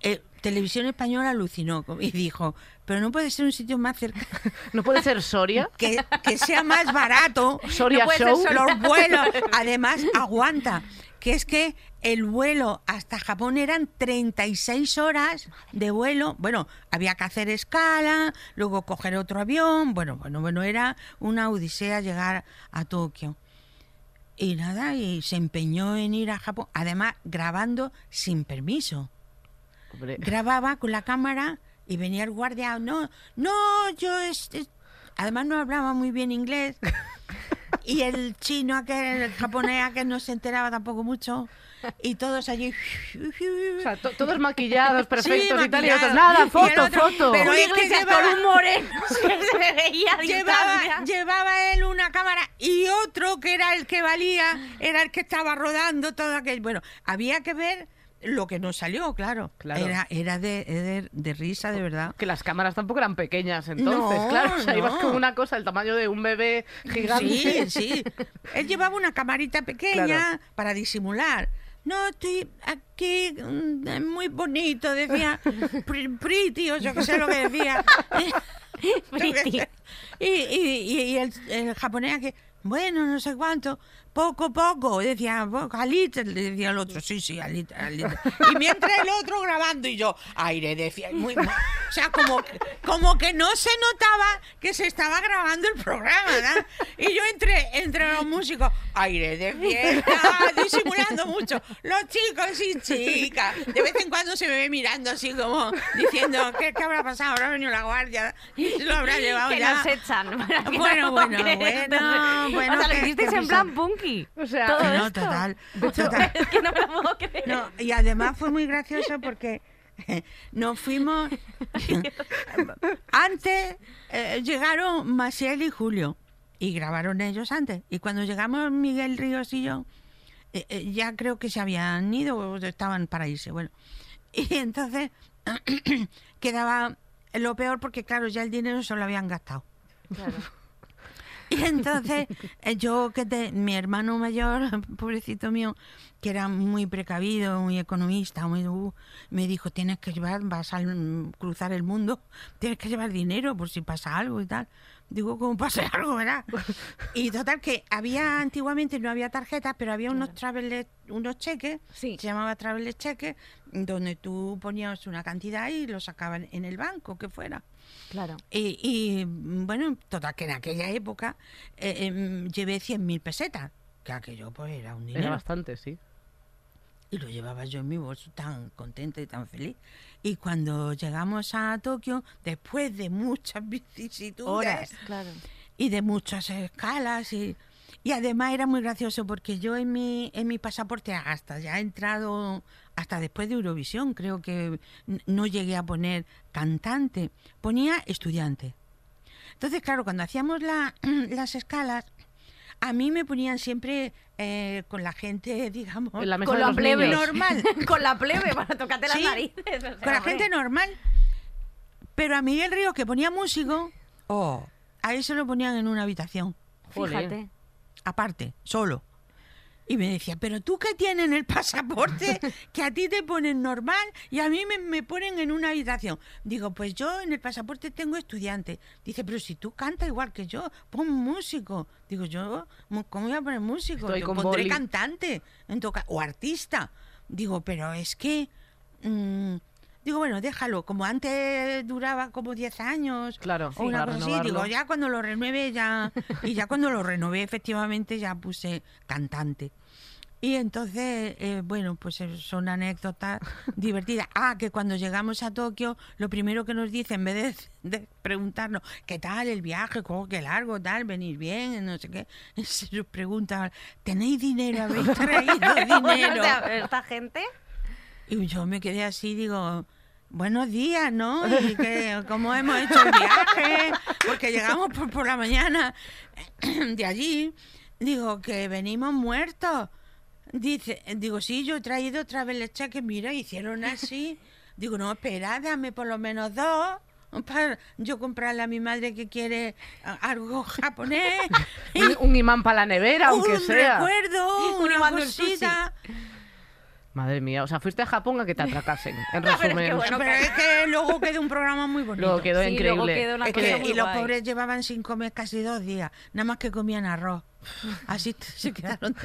S4: Eh, Televisión Española alucinó y dijo, pero no puede ser un sitio más cercano,
S2: No puede ser Soria.
S4: que, que sea más barato
S2: Soria
S3: No puede ser
S2: Show.
S3: Soria.
S4: los vuelos. Además, aguanta, que es que el vuelo hasta Japón eran 36 horas de vuelo. Bueno, había que hacer escala, luego coger otro avión. Bueno, bueno, bueno, era una odisea llegar a Tokio. Y nada, y se empeñó en ir a Japón, además grabando sin permiso
S2: Hombre,
S4: grababa con la cámara y venía el guardia. No, no, yo. es- es-". Además, no hablaba muy bien inglés. Y el chino, aquel, el japonés, que no se enteraba tampoco mucho. Y todos allí.
S2: o sea, to- todos maquillados, perfectos y tal, y otros,
S4: maquillados.
S2: nada,
S4: Y
S2: foto,
S4: otro,
S2: foto.
S4: pero es que llevaba-
S3: con un moreno que se veía a
S4: Llevaba, llevaba él una cámara y otro que era el que valía, era el que estaba rodando todo aquello. Bueno, había que ver lo que nos salió, claro.
S2: Claro.
S4: Era, era de, de, de risa, de verdad.
S2: Que las cámaras tampoco eran pequeñas entonces,
S4: No,
S2: claro. O sea, ibas
S4: no.
S2: con una cosa del tamaño de un bebé gigante.
S4: Sí, sí. Él llevaba una camarita pequeña
S2: Claro.
S4: para disimular. No, estoy aquí, mm, muy bonito, decía. Pretty, o yo qué sé lo que decía. Y, y- y- y el, el japonés que, bueno, no sé cuánto, poco, poco, decía, poco, a little, le decía el otro, sí, sí, a little, a little. Y mientras el otro grabando y yo, aire de fiesta, muy, muy- o sea, como, como que no se notaba que se estaba grabando el programa, ¿verdad? Y yo entre, entre los músicos, aire de fiesta, disimulando mucho, los chicos y chicas, de vez en cuando se me ve mirando así como diciendo, ¿qué, qué habrá pasado? Habrá venido la guardia y lo habrá llevado
S3: que
S4: ya.
S3: nos echan.
S4: Bueno,
S3: no
S4: bueno,
S3: crees.
S4: bueno, bueno,
S3: O sea, lo hicisteis en plan punky.
S2: O sea,
S3: Todo
S4: No,
S3: esto.
S4: total, total.
S3: Es que no me lo puedo creer.
S4: No, y además fue muy gracioso porque nos fuimos. antes eh, llegaron Maciel y Julio y grabaron ellos antes. Y cuando llegamos Miguel Ríos y yo, eh, eh, ya creo que se habían ido o estaban para irse. Bueno, y entonces quedaba lo peor porque, claro, ya el dinero se lo habían gastado. Y entonces, eh, yo que te- mi hermano mayor, pobrecito mío, que era muy precavido, muy economista, muy uh, me dijo, tienes que llevar, vas a cruzar el mundo, tienes que llevar dinero por si pasa algo y tal. Digo, como pase algo, ¿verdad? Y total que había antiguamente no había tarjetas, pero había unos unos cheques,
S3: Sí.
S4: se llamaba travel cheques, donde tú ponías una cantidad y lo sacaban en el banco, que fuera.
S3: Claro.
S4: Y, y, bueno, total, que en aquella época eh, em, llevé 100.000 pesetas, que aquello pues era un
S2: Era
S4: dinero.
S2: bastante, sí.
S4: Y lo llevaba yo en mi bolso tan contenta y tan feliz. Y cuando llegamos a Tokio, después de muchas vicisitudes
S3: Horas. Claro.
S4: y de muchas escalas y, y además era muy gracioso porque yo en mi en mi pasaporte hasta ya he entrado hasta después de Eurovisión creo que no llegué a poner cantante ponía estudiante entonces claro cuando hacíamos la- las escalas a mí me ponían siempre eh, con la gente digamos
S2: la
S3: Con la plebe.
S2: niños.
S4: normal
S3: Con la plebe para tocarte las
S4: Sí,
S3: narices. o sea,
S4: con la
S3: hombre.
S4: gente normal. Pero a Miguel Río, que ponía músico, oh, a él se lo ponían en una habitación.
S3: Fíjate.
S4: aparte, solo. Y me decía, pero tú que tienes en el pasaporte, que a ti te ponen normal y a mí me, me ponen en una habitación. Digo, pues yo en el pasaporte tengo estudiante. Dice, pero si tú cantas igual que yo, pon músico. Digo, yo, ¿cómo voy a poner músico?
S2: Estoy
S4: Yo
S2: con
S4: pondré
S2: boli.
S4: cantante en todo ca- o artista. Digo, pero es que... mm, digo, bueno, déjalo. Como antes duraba como 10 años
S2: Claro,
S4: o una cosa así, digo, ya cuando lo renueve ya... Y ya cuando lo renové efectivamente ya puse cantante. Y entonces, eh, bueno, pues eh, son anécdotas divertidas. Ah, que cuando llegamos a Tokio, lo primero que nos dice, en vez de, de preguntarnos, ¿qué tal el viaje? ¿Cómo que largo? ¿Tal? ¿Venir bien? No sé qué. Se nos pregunta, ¿tenéis dinero? ¿Habéis traído dinero?
S3: O sea, esta gente.
S4: Y yo me quedé así, digo, buenos días, ¿no? Y que, cómo hemos hecho el viaje, porque llegamos por, por la mañana de allí. Digo, que venimos muertos. Dice, digo, sí, yo he traído travel cheques, mira, hicieron así. Digo, no, espera, dame por lo menos dos. Para yo comprarle a mi madre que quiere algo japonés.
S2: Un, un imán para la nevera, aunque
S4: un
S2: sea.
S4: recuerdo,
S3: Un
S4: una
S3: imán del.
S2: Madre mía, o sea, fuiste a Japón a que te atracasen. En
S3: Pero es que
S2: resumen.
S3: bueno,
S4: Pero es que luego quedó un programa muy bonito.
S2: Luego quedó
S3: Sí,
S2: increíble.
S3: luego quedó una
S4: Es
S3: cosa
S4: que-
S3: muy
S4: y los pobres llevaban sin comer casi dos días, nada más que comían arroz. Así se quedaron.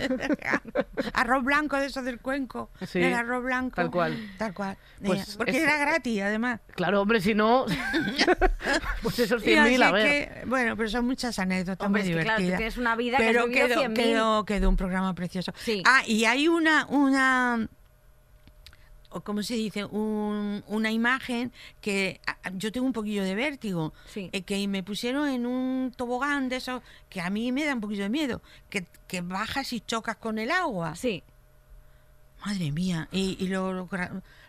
S4: arroz blanco de esos del cuenco.
S2: Sí,
S4: el arroz blanco.
S2: tal cual.
S4: Tal cual.
S2: Pues
S4: porque
S2: es-
S4: era gratis, además.
S2: Claro, hombre, si no. pues esos
S4: Y así
S2: 100.000, a ver.
S4: que, bueno, pero son muchas anécdotas
S3: Hombre,
S4: muy
S3: es que claro, tienes una vida que has
S4: pero quedó,
S3: 100.000.
S4: quedó, quedó un programa precioso.
S3: Sí.
S4: Ah, y hay una, una o ¿cómo se dice? Un- una imagen que yo tengo un poquillo de vértigo,
S3: Sí.
S4: eh, que me pusieron en un tobogán de esos que a mí me da un poquillo de miedo, que, que bajas y chocas con el agua.
S3: Sí.
S4: Madre mía, y, y lo,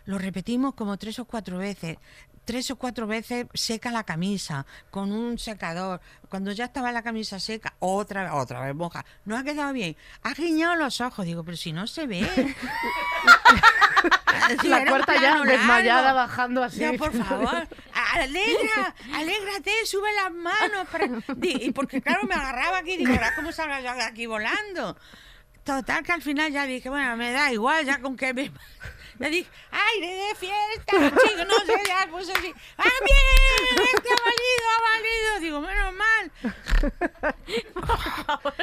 S4: lo repetimos como tres o cuatro veces. Tres o cuatro veces seca la camisa con un secador. Cuando ya estaba la camisa seca, otra vez, otra vez moja. No ha quedado bien. Ha guiñado los ojos. Digo, pero si no se ve. Si
S2: La cuarta ya desmayada bajando así.
S4: Ya, por favor, alegra, alégrate, sube las manos. Para... Y porque claro, me agarraba aquí y digo, cómo salga yo aquí volando. Total que al final ya dije, bueno, me da igual, ya con que me... Le dije, aire de fiesta, chico, no sé, ya pues así, ¡ah, bien! ¡Este ha valido, ha valido! Digo, menos mal.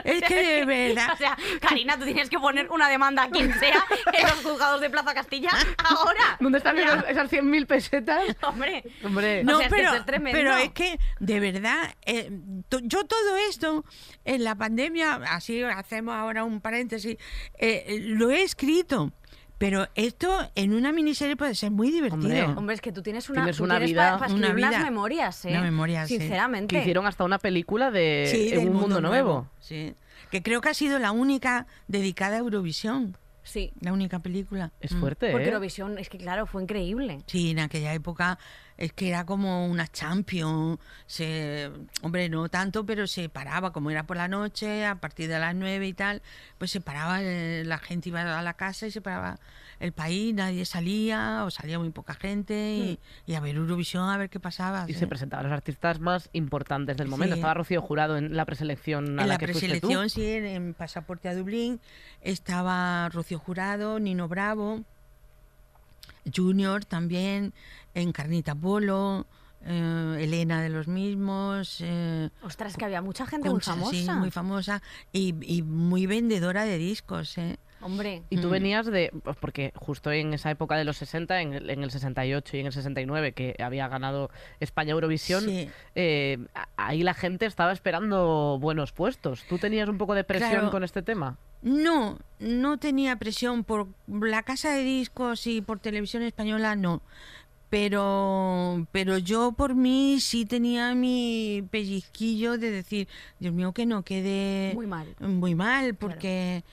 S4: Es que de verdad...
S3: O sea, Karina, tú tienes que poner una demanda a quien sea en los juzgados de Plaza Castilla ahora.
S2: ¿Dónde están
S3: Ya.
S2: esas, esas 100.000 pesetas?
S3: Hombre.
S2: Hombre,
S4: No,
S3: O sea, es que
S4: pero,
S3: es tremendo.
S4: pero es que, de verdad, eh, to- yo todo esto en la pandemia, así hacemos ahora un paréntesis, eh, lo he escrito. Pero esto en una miniserie puede ser muy divertido.
S2: Hombre.
S3: Hombre, es que tú tienes una,
S2: Tienes
S3: tú
S2: una
S3: tienes
S2: vida-
S4: una
S3: escribir unas
S4: vida-
S3: memorias, ¿eh?
S4: una memoria, sí.
S3: Sinceramente.
S2: que hicieron hasta una película de
S4: Sí,
S2: en
S4: del
S2: un mundo, nuevo.
S4: Sí. Que creo que ha sido la única dedicada a Eurovisión.
S3: Sí.
S4: La única película.
S2: Es
S4: Mm.
S2: fuerte,
S3: Porque
S2: ¿eh?
S3: Eurovisión, es que claro, fue increíble.
S4: Sí, en aquella época es que era como una champion. Se, hombre, no tanto, pero se paraba, como era por la noche, a partir de las nueve y tal, pues se paraba, eh, la gente iba a la casa y se paraba el país, nadie salía, o salía muy poca gente, y, y a ver Eurovisión, a ver qué pasaba.
S2: Y
S4: sí.
S2: se presentaban los artistas más importantes del momento.
S4: Sí.
S2: Estaba Rocío Jurado en la preselección a
S4: En
S2: la,
S4: la
S2: que fuiste tú.
S4: preselección, sí, en, en Pasaporte a Dublín, estaba Rocío Jurado, Nino Bravo, Junior también, en Carnita Polo, eh, Elena de los mismos. eh,
S3: Ostras, que había mucha gente
S4: Concha,
S3: muy
S4: sí,
S3: famosa.
S4: muy famosa y, y muy vendedora de discos. ¿eh?
S3: Hombre.
S2: Y tú
S4: Mm.
S2: venías de, pues porque justo en esa época de los 60, en el, en el 68 y en el 69, que había ganado España Eurovisión,
S4: Sí.
S2: eh, ahí la gente estaba esperando buenos puestos. ¿Tú tenías un poco de presión
S4: Claro.
S2: con este tema?
S4: No, no tenía presión por la casa de discos y por televisión española, no. Pero, pero yo por mí sí tenía mi pellizquillo de decir, Dios mío, que no quede
S3: Muy mal.
S4: muy mal, porque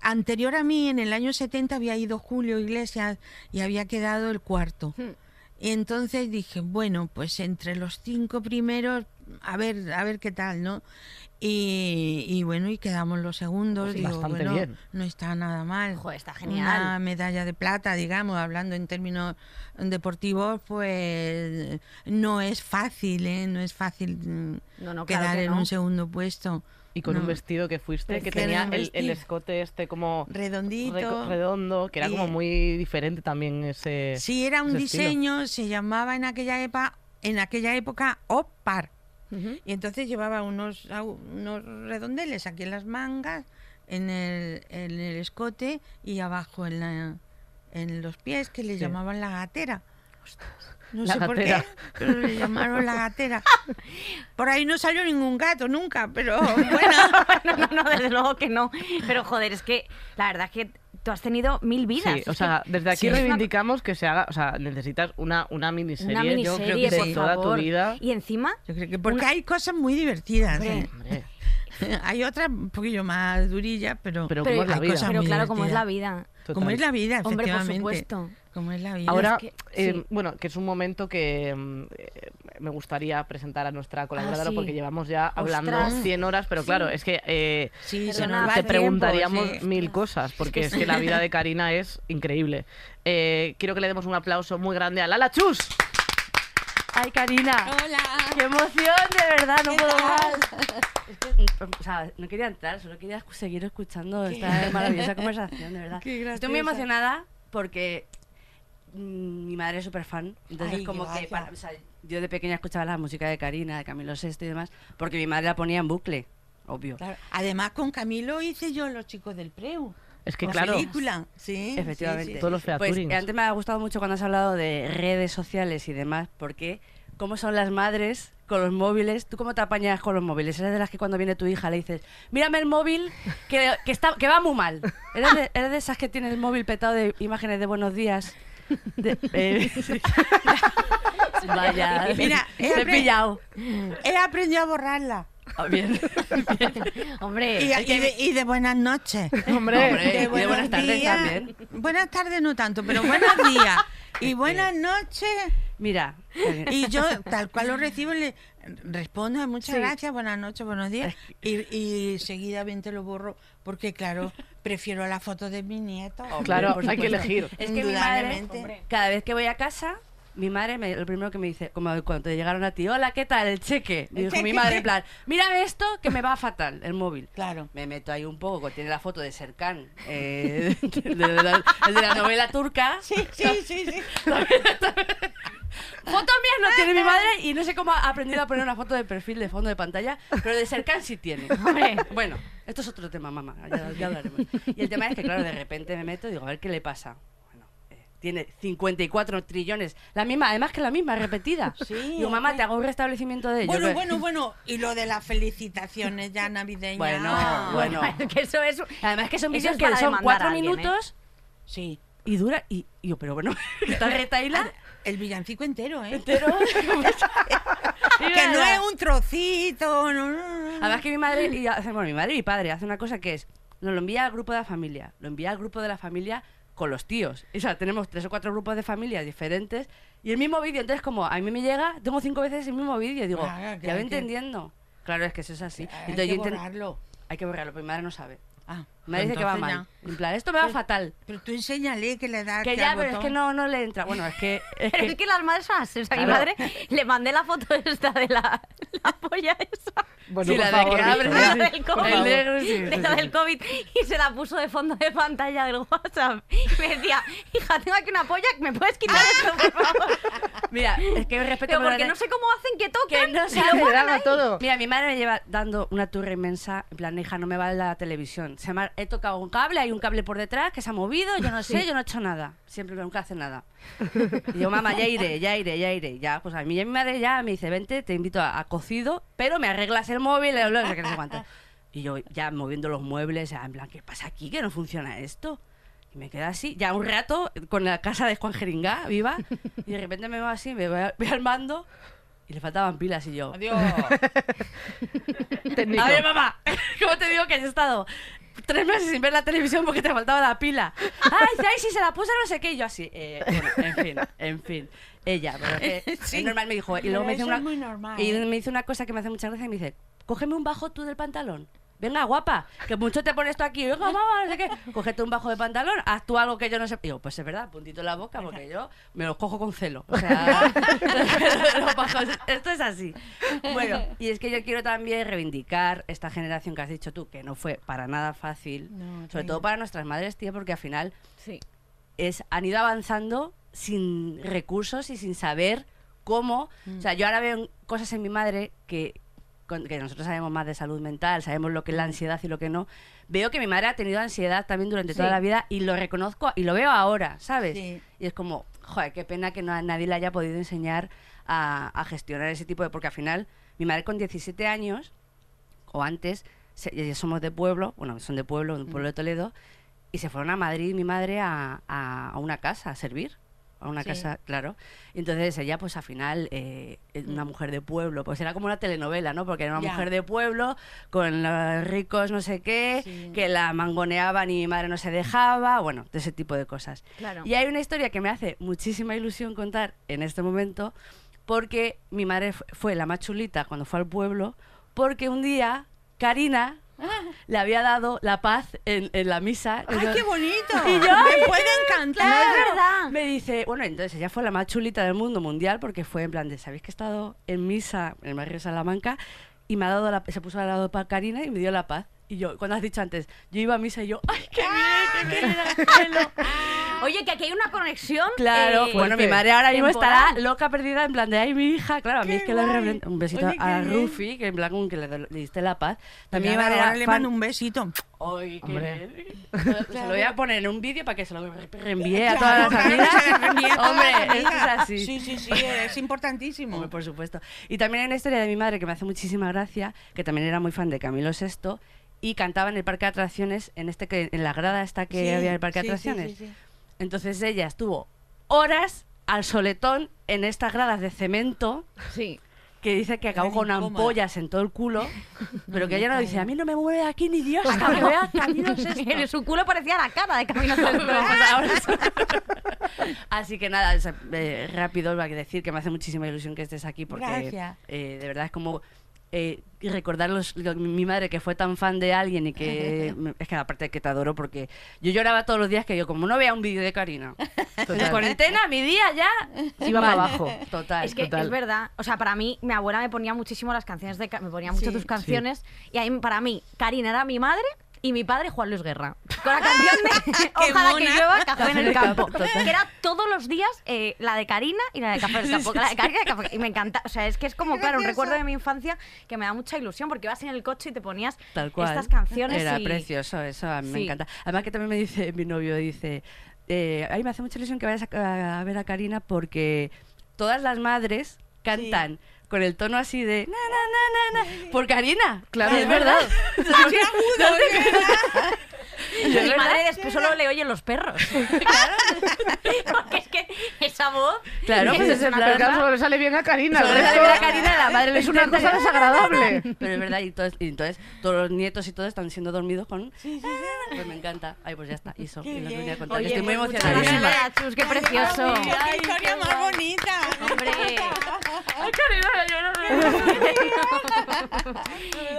S4: anterior a mí, en el año 70, había ido Julio Iglesias y había quedado el cuarto.
S3: Hmm.
S4: Y entonces dije, bueno, pues entre los cinco primeros, a ver, a ver qué tal, ¿no? Y, y bueno, y quedamos los segundos.
S2: Pues
S4: digo, bueno,
S2: bien.
S4: no está nada mal.
S3: Joder, está
S4: Una
S3: genial.
S4: medalla de plata, digamos, hablando en términos deportivos, pues no es fácil, ¿eh? No es fácil mm,
S3: No, no, claro
S4: quedar
S3: que
S4: en
S3: no.
S4: un segundo puesto.
S2: Y con un vestido que fuiste, que
S4: Prefiero
S2: tenía el, escote este como
S4: Redondito.
S2: redondo, que era
S4: Y-
S2: como muy diferente también ese...
S4: Sí, era un
S2: estilo.
S4: diseño, se llamaba en aquella época, en aquella época OPAR. Y entonces llevaba unos, unos redondeles aquí en las mangas, en el, en el escote y abajo en, la- en los pies que le
S2: Sí.
S4: llamaban la gatera. No
S2: La
S4: sé por qué, pero le llamaron la gatera. Por ahí no salió ningún gato nunca, pero bueno.
S3: no, no, no, desde luego que no. Pero joder, es que la verdad es que tú has tenido mil vidas.
S2: Sí, o sea, desde aquí
S3: Sí, una-
S2: reivindicamos que se haga, o sea, necesitas una, una miniserie,
S3: una
S2: yo creo que de
S3: por
S2: toda
S3: favor.
S2: tu vida.
S3: Y encima,
S4: Yo creo que porque
S3: Una-
S4: hay cosas muy divertidas.
S3: Hombre.
S4: ¿eh?
S2: Hombre,
S4: Hay otras un poquillo más durillas, pero,
S2: pero,
S3: Pero
S2: ¿cómo es la
S4: hay
S2: vida?
S4: cosas
S3: pero
S4: muy
S3: claro, como es la vida.
S2: Total.
S4: como es la vida,
S3: Hombre, por
S4: efectivamente.
S3: supuesto.
S4: Como es la vida.
S2: Ahora,
S3: Es que-
S2: eh,
S3: sí.
S2: bueno, que es un momento que mm, eh, me gustaría presentar a nuestra colaboradora
S3: Ah, sí.
S2: porque llevamos ya hablando
S3: Ostras.
S2: 100 horas, pero claro, es que eh,
S3: Perdona,
S2: te
S4: tiempo,
S2: preguntaríamos
S4: sí.
S2: mil cosas, porque es que la vida de Karina es increíble. Eh, quiero que le demos un aplauso muy grande a Lala Chus.
S5: Ay, Karina.
S4: Hola.
S5: ¡Qué emoción, de verdad! No
S4: ¿Qué
S5: puedo
S4: tal?
S5: más. Es que, mm, o sea, no quería entrar, solo quería seguir escuchando esta maravillosa conversación, de verdad.
S4: Qué
S5: Estoy muy emocionada porque mm, mi madre es súper fan. Entonces,
S4: Ay,
S5: como que para- o sea, yo de pequeña escuchaba la música de Karina, de Camilo Sesto y demás, porque mi madre la ponía en bucle, obvio.
S4: Claro. Además, con Camilo hice yo Los Chicos del Preu.
S2: Es que
S4: la
S2: claro,
S4: película. Sí,
S5: Efectivamente.
S4: sí, sí.
S2: Todos los
S5: Pues antes me ha gustado mucho cuando has hablado de redes sociales y demás, porque cómo son las madres con los móviles. ¿Tú cómo te apañas con los móviles? ¿Eres de las que cuando viene tu hija le dices, mírame el móvil que, que está, que va muy mal? ¿Eres de, eres de esas que tiene el móvil petado de imágenes de buenos días? De- eh, Vaya,
S4: Mira, he
S5: te he pillado.
S4: He aprendido a borrarla.
S5: Ah, Bien.
S3: Hombre,
S4: Y, y de, y de buenas noches.
S2: Hombre,
S5: Hombre, y de buenas tardes
S4: días.
S5: también.
S4: Buenas tardes no tanto, pero buenos días. Y buenas noches.
S5: Mira.
S4: Y yo, tal cual lo recibo, le respondo, muchas
S5: Sí.
S4: gracias, buenas noches, buenos días. Y, y seguidamente lo borro, porque claro, prefiero la foto de mi nieto.
S2: claro, hay que elegir.
S5: Es que mi madre, cada vez que voy a casa, mi madre me- lo primero que me dice, como cuando te llegaron a ti, hola, ¿qué tal? El cheque. Me dijo mi madre, en plan, mírame esto que me va fatal, el móvil.
S4: Claro.
S5: Me meto ahí un poco, tiene la foto de Serkan, eh, de, de la, el de la novela turca.
S4: Sí, sí, sí, sí.
S5: Fotos mías no tiene mi madre y no sé cómo ha aprendido a poner una foto de perfil de fondo de pantalla, pero de Serkan sí tiene. Bueno, esto es otro tema, mamá, ya, ya hablaremos. Y el tema es que, claro, de repente me meto y digo, a ver qué le pasa. Bueno, eh, tiene 54 trillones, la misma, además que la misma, repetida.
S4: Sí,
S5: digo, mamá, te hago un restablecimiento de ello.
S4: Bueno,
S5: Pero-
S4: bueno, bueno. Y lo de las felicitaciones ya navideñas.
S5: Bueno, bueno.
S3: que eso es...
S5: Además que son vídeos
S3: es
S5: que son cuatro
S3: ¿eh?
S5: minutos
S4: Sí.
S5: y dura, y, y yo, pero bueno, está retaila
S4: El villancico entero, ¿eh?
S5: entero.
S4: Que no es un trocito. No, no, no.
S5: Además que mi madre, y bueno, mi madre y mi padre hace una cosa que es, nos lo envía al grupo de la familia, lo envía al grupo de la familia con los tíos. O sea, tenemos tres o cuatro grupos de familias diferentes y el mismo vídeo. Entonces, como a mí me llega, tengo cinco veces el mismo vídeo. y Digo,
S4: Claro,
S5: ya voy
S4: que-
S5: entendiendo. Claro, es que eso es así.
S4: Hay
S5: Entonces,
S4: que
S5: yo
S4: borrarlo.
S5: hay que borrarlo, pero mi madre no sabe.
S4: Ah,
S5: Mi madre dice que va mal.
S4: ya.
S5: En plan, esto me va fatal.
S4: Pero tú enséñale que le das
S5: Que
S4: que
S5: ya,
S4: al
S5: pero es que
S4: botón.
S5: no, no le entra. Bueno, es que. Es
S3: Pero
S5: que
S3: es que las madres son así. O sea, mi
S5: Claro.
S3: madre le mandé la foto esta de la, la polla esa.
S2: Bueno,
S5: Sí,
S2: por
S5: la de
S2: favor,
S5: que abre-
S3: de la del COVID.
S5: sí,
S3: de
S5: sí,
S3: la
S5: sí.
S3: del COVID. Y se la puso de fondo de pantalla del WhatsApp. Y me decía, hija, tengo aquí una polla, ¿me puedes quitar esto, por favor?
S5: Mira, es que respeto
S3: Pero
S5: por
S3: porque
S5: la-
S3: no sé cómo hacen que toquen.
S5: Que no sabe,
S3: lo ahí.
S2: todo.
S5: Mira, mi madre me lleva dando una turra inmensa. En plan, hija, no me va la televisión. Se me ha- he tocado un cable, hay un cable por detrás que se ha movido, yo no sé, yo no he hecho nada. Siempre nunca hace nada. Y yo, mamá, ya iré, ya iré, ya iré. Ya, pues a mí ya mi madre ya me dice, vente, te invito a, a cocido, pero me arreglas el móvil, bla, bla, que no sé cuánto. Y yo ya moviendo los muebles, en plan, ¿qué pasa aquí? Que no funciona esto. Y me queda así, ya un rato, con la casa de Juan Jeringa, viva, y de repente me veo así, me voy, voy al mando y le faltaban pilas y yo...
S4: Adiós.
S5: A ver, mamá, ¿cómo te digo que has estado tres meses sin ver la televisión porque te faltaba la pila? Ay, ay, si se la puse no sé qué. Y yo así, eh, bueno, en fin, en fin. Ella, pero es, que
S4: Sí.
S5: es normal, me dijo. Y
S4: Pero
S5: luego me dice una, y me dice una cosa que me hace mucha gracia y me dice, cógeme un bajo tú del pantalón. Venga, guapa, que mucho te pones esto aquí. Venga, mamá, no sé qué. Cógete un bajo de pantalón, haz tú algo que yo no sé. Y yo, pues es verdad, puntito en la boca, porque yo me los cojo con celo. O sea, los bajos, esto es así. Bueno, y es que yo quiero también reivindicar esta generación que has dicho tú, que no fue para nada fácil,
S4: No,
S5: sobre todo para nuestras madres, tío, porque al final
S3: Sí.
S5: es, han ido avanzando sin recursos y sin saber cómo. O sea, yo ahora veo cosas en mi madre que, que nosotros sabemos más de salud mental, sabemos lo que es la ansiedad y lo que no. Veo que mi madre ha tenido ansiedad también durante toda la vida y lo reconozco y lo veo ahora, ¿sabes?
S4: Sí.
S5: Y es como, joder, qué pena que no, nadie le haya podido enseñar a, a gestionar ese tipo de... Porque al final, mi madre con 17 años, o antes, se- ya somos de pueblo, bueno, son de pueblo, un pueblo de Toledo, y se fueron a Madrid mi madre a, a- a una casa a servir. A una
S4: Sí.
S5: casa, claro. Y entonces ella, pues al final, eh, una mujer de pueblo, pues era como una telenovela, ¿no? Porque era una
S4: Ya.
S5: mujer de pueblo, con los ricos no sé qué,
S4: Sí.
S5: que la mangoneaban y mi madre no se dejaba, bueno, de ese tipo de cosas.
S3: Claro.
S5: Y hay una historia que me hace muchísima ilusión contar en este momento, porque mi madre fu- fue la más chulita cuando fue al pueblo, porque un día Karina le había dado la paz en, en la misa.
S4: ¡Ay,
S5: Yo-
S4: qué bonito!
S5: Y yo,
S4: Me puede encantar.
S3: Es verdad.
S5: Me dice, bueno, entonces ella fue la más chulita del mundo mundial porque fue en plan de, ¿sabéis que he estado en misa en el barrio de Salamanca? Y me ha dado la, se puso al lado de Karina y me dio la paz. Y yo, cuando has dicho antes, yo iba a misa y yo, ¡ay, qué bien, qué bien era el cielo!
S3: Oye, que aquí hay una conexión.
S5: Claro,
S3: eh,
S5: bueno, mi madre ahora mismo
S3: temporal.
S5: estará loca perdida en plan de ay mi hija, claro, a mí
S4: Qué
S5: es que le
S4: guay.
S5: representa- un besito
S4: Oye,
S5: a. Rufi, que en plan como que le, le diste la paz. También mi madre
S4: ahora
S5: era
S4: le
S5: fan-
S4: mando un besito.
S5: Ay, qué
S2: Hombre.
S5: bien. Se lo voy a poner en un vídeo para que se lo re- reenvíe a
S4: Claro,
S5: todas las
S4: claro,
S5: amigas.
S4: le a
S5: Hombre, esto es así.
S4: Sí, sí, sí, es importantísimo.
S5: Hombre, por supuesto. Y también hay una historia de mi madre que me hace muchísima gracia, que también era muy fan de Camilo VI y cantaba en el parque de atracciones, en este que en la grada esta que
S4: Sí,
S5: había en el parque de
S4: sí,
S5: atracciones.
S4: sí, sí.
S5: Entonces ella estuvo horas al soletón en estas gradas de cemento
S3: Sí.
S5: que dice que acabó con ampollas en todo el culo, pero que ella no dice, a mí no me mueve de aquí ni Dios hasta que vea Camilo VI.
S3: En su culo parecía la cara de Camino
S5: Pues. Así que nada, eh, rápido voy a decir que me hace muchísima ilusión que estés aquí porque eh, de verdad es como eh, recordar los- lo- mi madre que fue tan fan de alguien y que es que aparte que te adoro porque yo lloraba todos los días que yo como no vea un vídeo de Karina en cuarentena mi día ya
S2: Iba para abajo.
S5: total
S3: Es que
S2: total.
S3: es verdad. O sea, para mí, mi abuela me ponía muchísimo las canciones de. Me ponía mucho
S4: Sí,
S3: tus
S4: sí.
S3: canciones. Y ahí, para mí, Karina era mi madre y mi padre Juan Luis Guerra. Con la canción de Ojalá que
S4: mona.
S3: llueva café en el campo. Que era todos los días eh, la de Karina y la de café en el campo. La de Karina y café. Y me encanta. O sea, es que es como, claro, un recuerdo de mi infancia que me da mucha ilusión porque ibas en el coche y te ponías
S5: Tal cual.
S3: estas canciones.
S5: Era
S3: y-
S5: precioso, eso a mí me encanta. Además que también me dice mi novio, dice, eh, ay, me hace mucha ilusión que vayas a, a ver a Karina porque todas las madres cantan con el tono así de na, na, na, na, na, por Karina.
S2: Claro,
S5: es
S2: es
S5: verdad.
S4: ¡Qué agudo!
S3: Y mi madre después solo le oyen los perros. Porque es que esa voz.
S5: Claro, pues es en
S2: Pero
S5: plan-
S2: claro, solo le sale bien a Karina.
S5: Solo le sale bien a Karina, la madre le
S2: es una cosa desagradable.
S5: Pero es verdad, y, todo- y entonces todos los nietos y todos están siendo dormidos con... Pues me encanta. Ay, pues ya está, y eso. Y lo que
S4: bien.
S5: venía a contar.
S3: Oye,
S5: Estoy muy
S3: pues
S5: emocionadísima.
S3: gracias, Chus, qué precioso.
S4: ¡Qué historia más bonita!
S3: Hombre.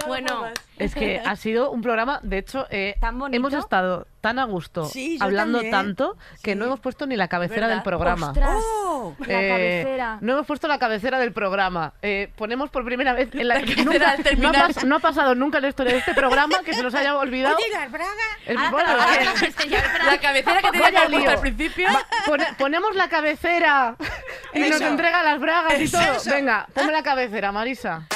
S3: bueno,
S2: Es que ha sido un programa, de hecho, eh,
S3: Tan bonito.
S2: hemos estado tan a gusto
S4: Sí,
S2: hablando
S4: también.
S2: tanto que
S4: Sí.
S2: no hemos puesto ni la cabecera
S5: ¿Verdad?
S2: del programa.
S3: ostras,
S4: ¡Oh!
S3: la
S2: Eh,
S3: cabecera.
S2: No hemos puesto la cabecera del programa. Eh, ponemos por primera vez en la, que nunca- no, ha
S5: terminar.
S2: pas- no ha pasado nunca en la historia de este programa que se nos haya olvidado.
S4: Oye, las bragas.
S2: El-
S3: Ahora
S2: bueno,
S3: te lo voy a
S2: eh,
S3: espera.
S5: La cabecera que tenía que al principio.
S2: pone- ponemos la cabecera y nos entrega las bragas y todo.
S4: eso.
S2: Venga, ponme la cabecera, Marisa.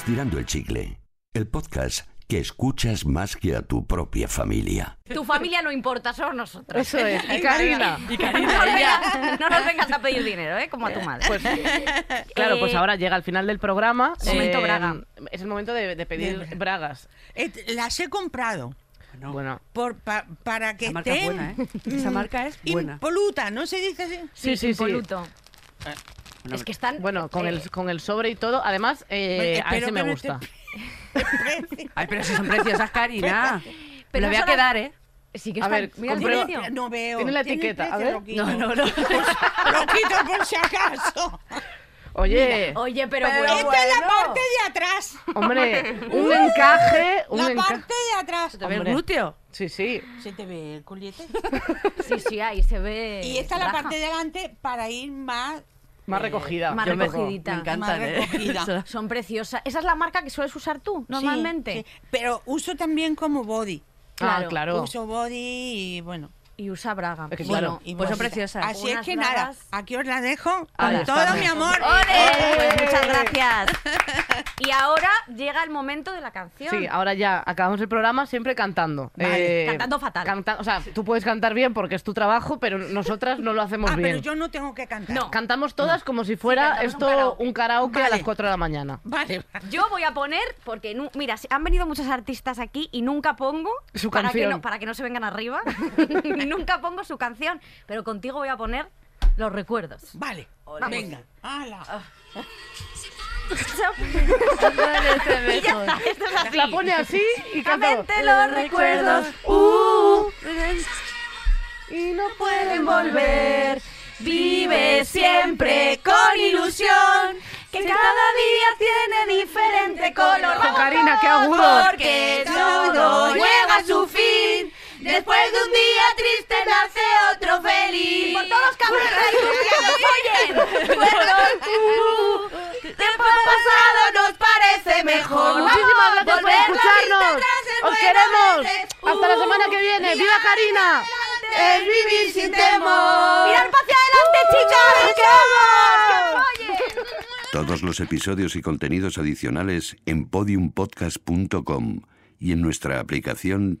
S6: Estirando el chicle, el podcast que escuchas más que a tu propia familia.
S3: Tu familia no importa, somos nosotros.
S2: Eso es. Y Karina.
S5: Y
S3: No
S5: Karina,
S3: nos,
S5: ella.
S3: vengas, no nos vengas a pedir dinero, ¿eh? Como a tu madre.
S2: Pues, claro, pues
S3: Eh,
S2: ahora llega el final del programa.
S3: Momento
S2: Eh,
S3: braga.
S2: Es el momento de, de pedir bragas.
S4: Eh, Las he comprado
S5: No,
S2: Bueno,
S4: por, pa- para que
S5: Esa marca es
S4: estén
S5: buena, ¿eh? Esa marca es buena.
S4: impoluta, ¿no se dice así?
S2: sí, sí, sí.
S3: impoluto.
S5: Bueno,
S3: Es que están.
S2: Bueno, con
S3: eh,
S2: el, con el sobre y todo. Además, eh,
S4: Bueno,
S2: a ese me gusta.
S5: Ay, pero si son preciosas, Karina.
S3: Pero
S5: Pero voy a quedar, ¿eh?
S3: Sí que
S2: A ver,
S3: mira el.
S4: No veo.
S2: Tiene la
S4: ¿Tiene
S2: etiqueta, a ver.
S4: Lo quito.
S5: No, no, no.
S4: Lo quito por si acaso.
S2: Oye,
S3: Oye, pero,
S5: Pero
S3: bueno.
S4: Esta es la parte de atrás.
S2: hombre, un encaje. Un
S4: La
S2: enca-
S4: parte de atrás.
S5: ¿Te ve el glúteo?
S2: Sí, sí.
S4: ¿Se te ve el culiete?
S3: Sí, sí, ahí se ve.
S4: Y esta es la
S3: baja.
S4: parte de delante para ir más...
S2: Más recogida.
S3: más
S2: Yo me-
S3: recogidita.
S5: Me encantan,
S4: Más
S5: ¿eh?
S4: recogida.
S3: Son preciosas. ¿Esa es la marca que sueles usar tú normalmente?
S4: Sí, sí. Pero uso también como body.
S2: Ah,
S3: Claro.
S2: claro.
S4: Uso body y bueno.
S3: Y usa braga.
S2: Es que
S3: bueno,
S2: claro.
S4: y
S5: Pues son
S4: bolsita.
S5: preciosas.
S4: Así es
S3: Unas
S4: que nada,
S3: bragas.
S4: aquí os la dejo con todo mi amor.
S3: ¡Ole! Pues muchas gracias. Y ahora llega el momento de la canción.
S2: Sí, ahora ya acabamos el programa siempre cantando.
S4: Vale.
S3: Cantando fatal.
S2: canta- o sea, tú puedes cantar bien porque es tu trabajo, pero nosotras no lo hacemos
S4: Ah,
S2: bien.
S4: pero yo no tengo que cantar.
S3: No.
S2: Cantamos todas como si fuera
S3: un
S2: esto
S3: karaoke.
S2: un karaoke a las 4 de la mañana.
S4: Vale.
S3: Yo voy a poner, porque mira, si- han venido muchos artistas aquí y nunca pongo
S2: Su
S3: para que,
S2: canción.
S3: no, para que no se vengan arriba, nunca pongo su canción, pero contigo voy a poner los recuerdos.
S4: Vale.
S3: Vamos.
S4: Venga. Hala.
S3: Y ya está, esto es así.
S2: La pone así y canta.
S3: los recuerdos, uh,
S2: Y no
S3: pueden volver. Vive siempre con ilusión, que cada día tiene diferente color.
S2: Karina, qué agudo.
S3: Porque todo llega a su fin. Después de un día triste nace otro feliz. Por todos los cabrones que nos oyen. Recuerdos, uh, tiempo pasado nos parece mejor.
S2: Muchísimas gracias por escucharnos. Os
S3: bueno
S2: queremos. Hasta la
S3: Uh,
S2: semana que viene. ¡Viva Karina!
S3: Es vivir sin temor. Mirar hacia adelante, chicas. ¡Que vamos! ¡Que follen!
S6: Todos los episodios y contenidos adicionales en podiumpodcast.com y en nuestra aplicación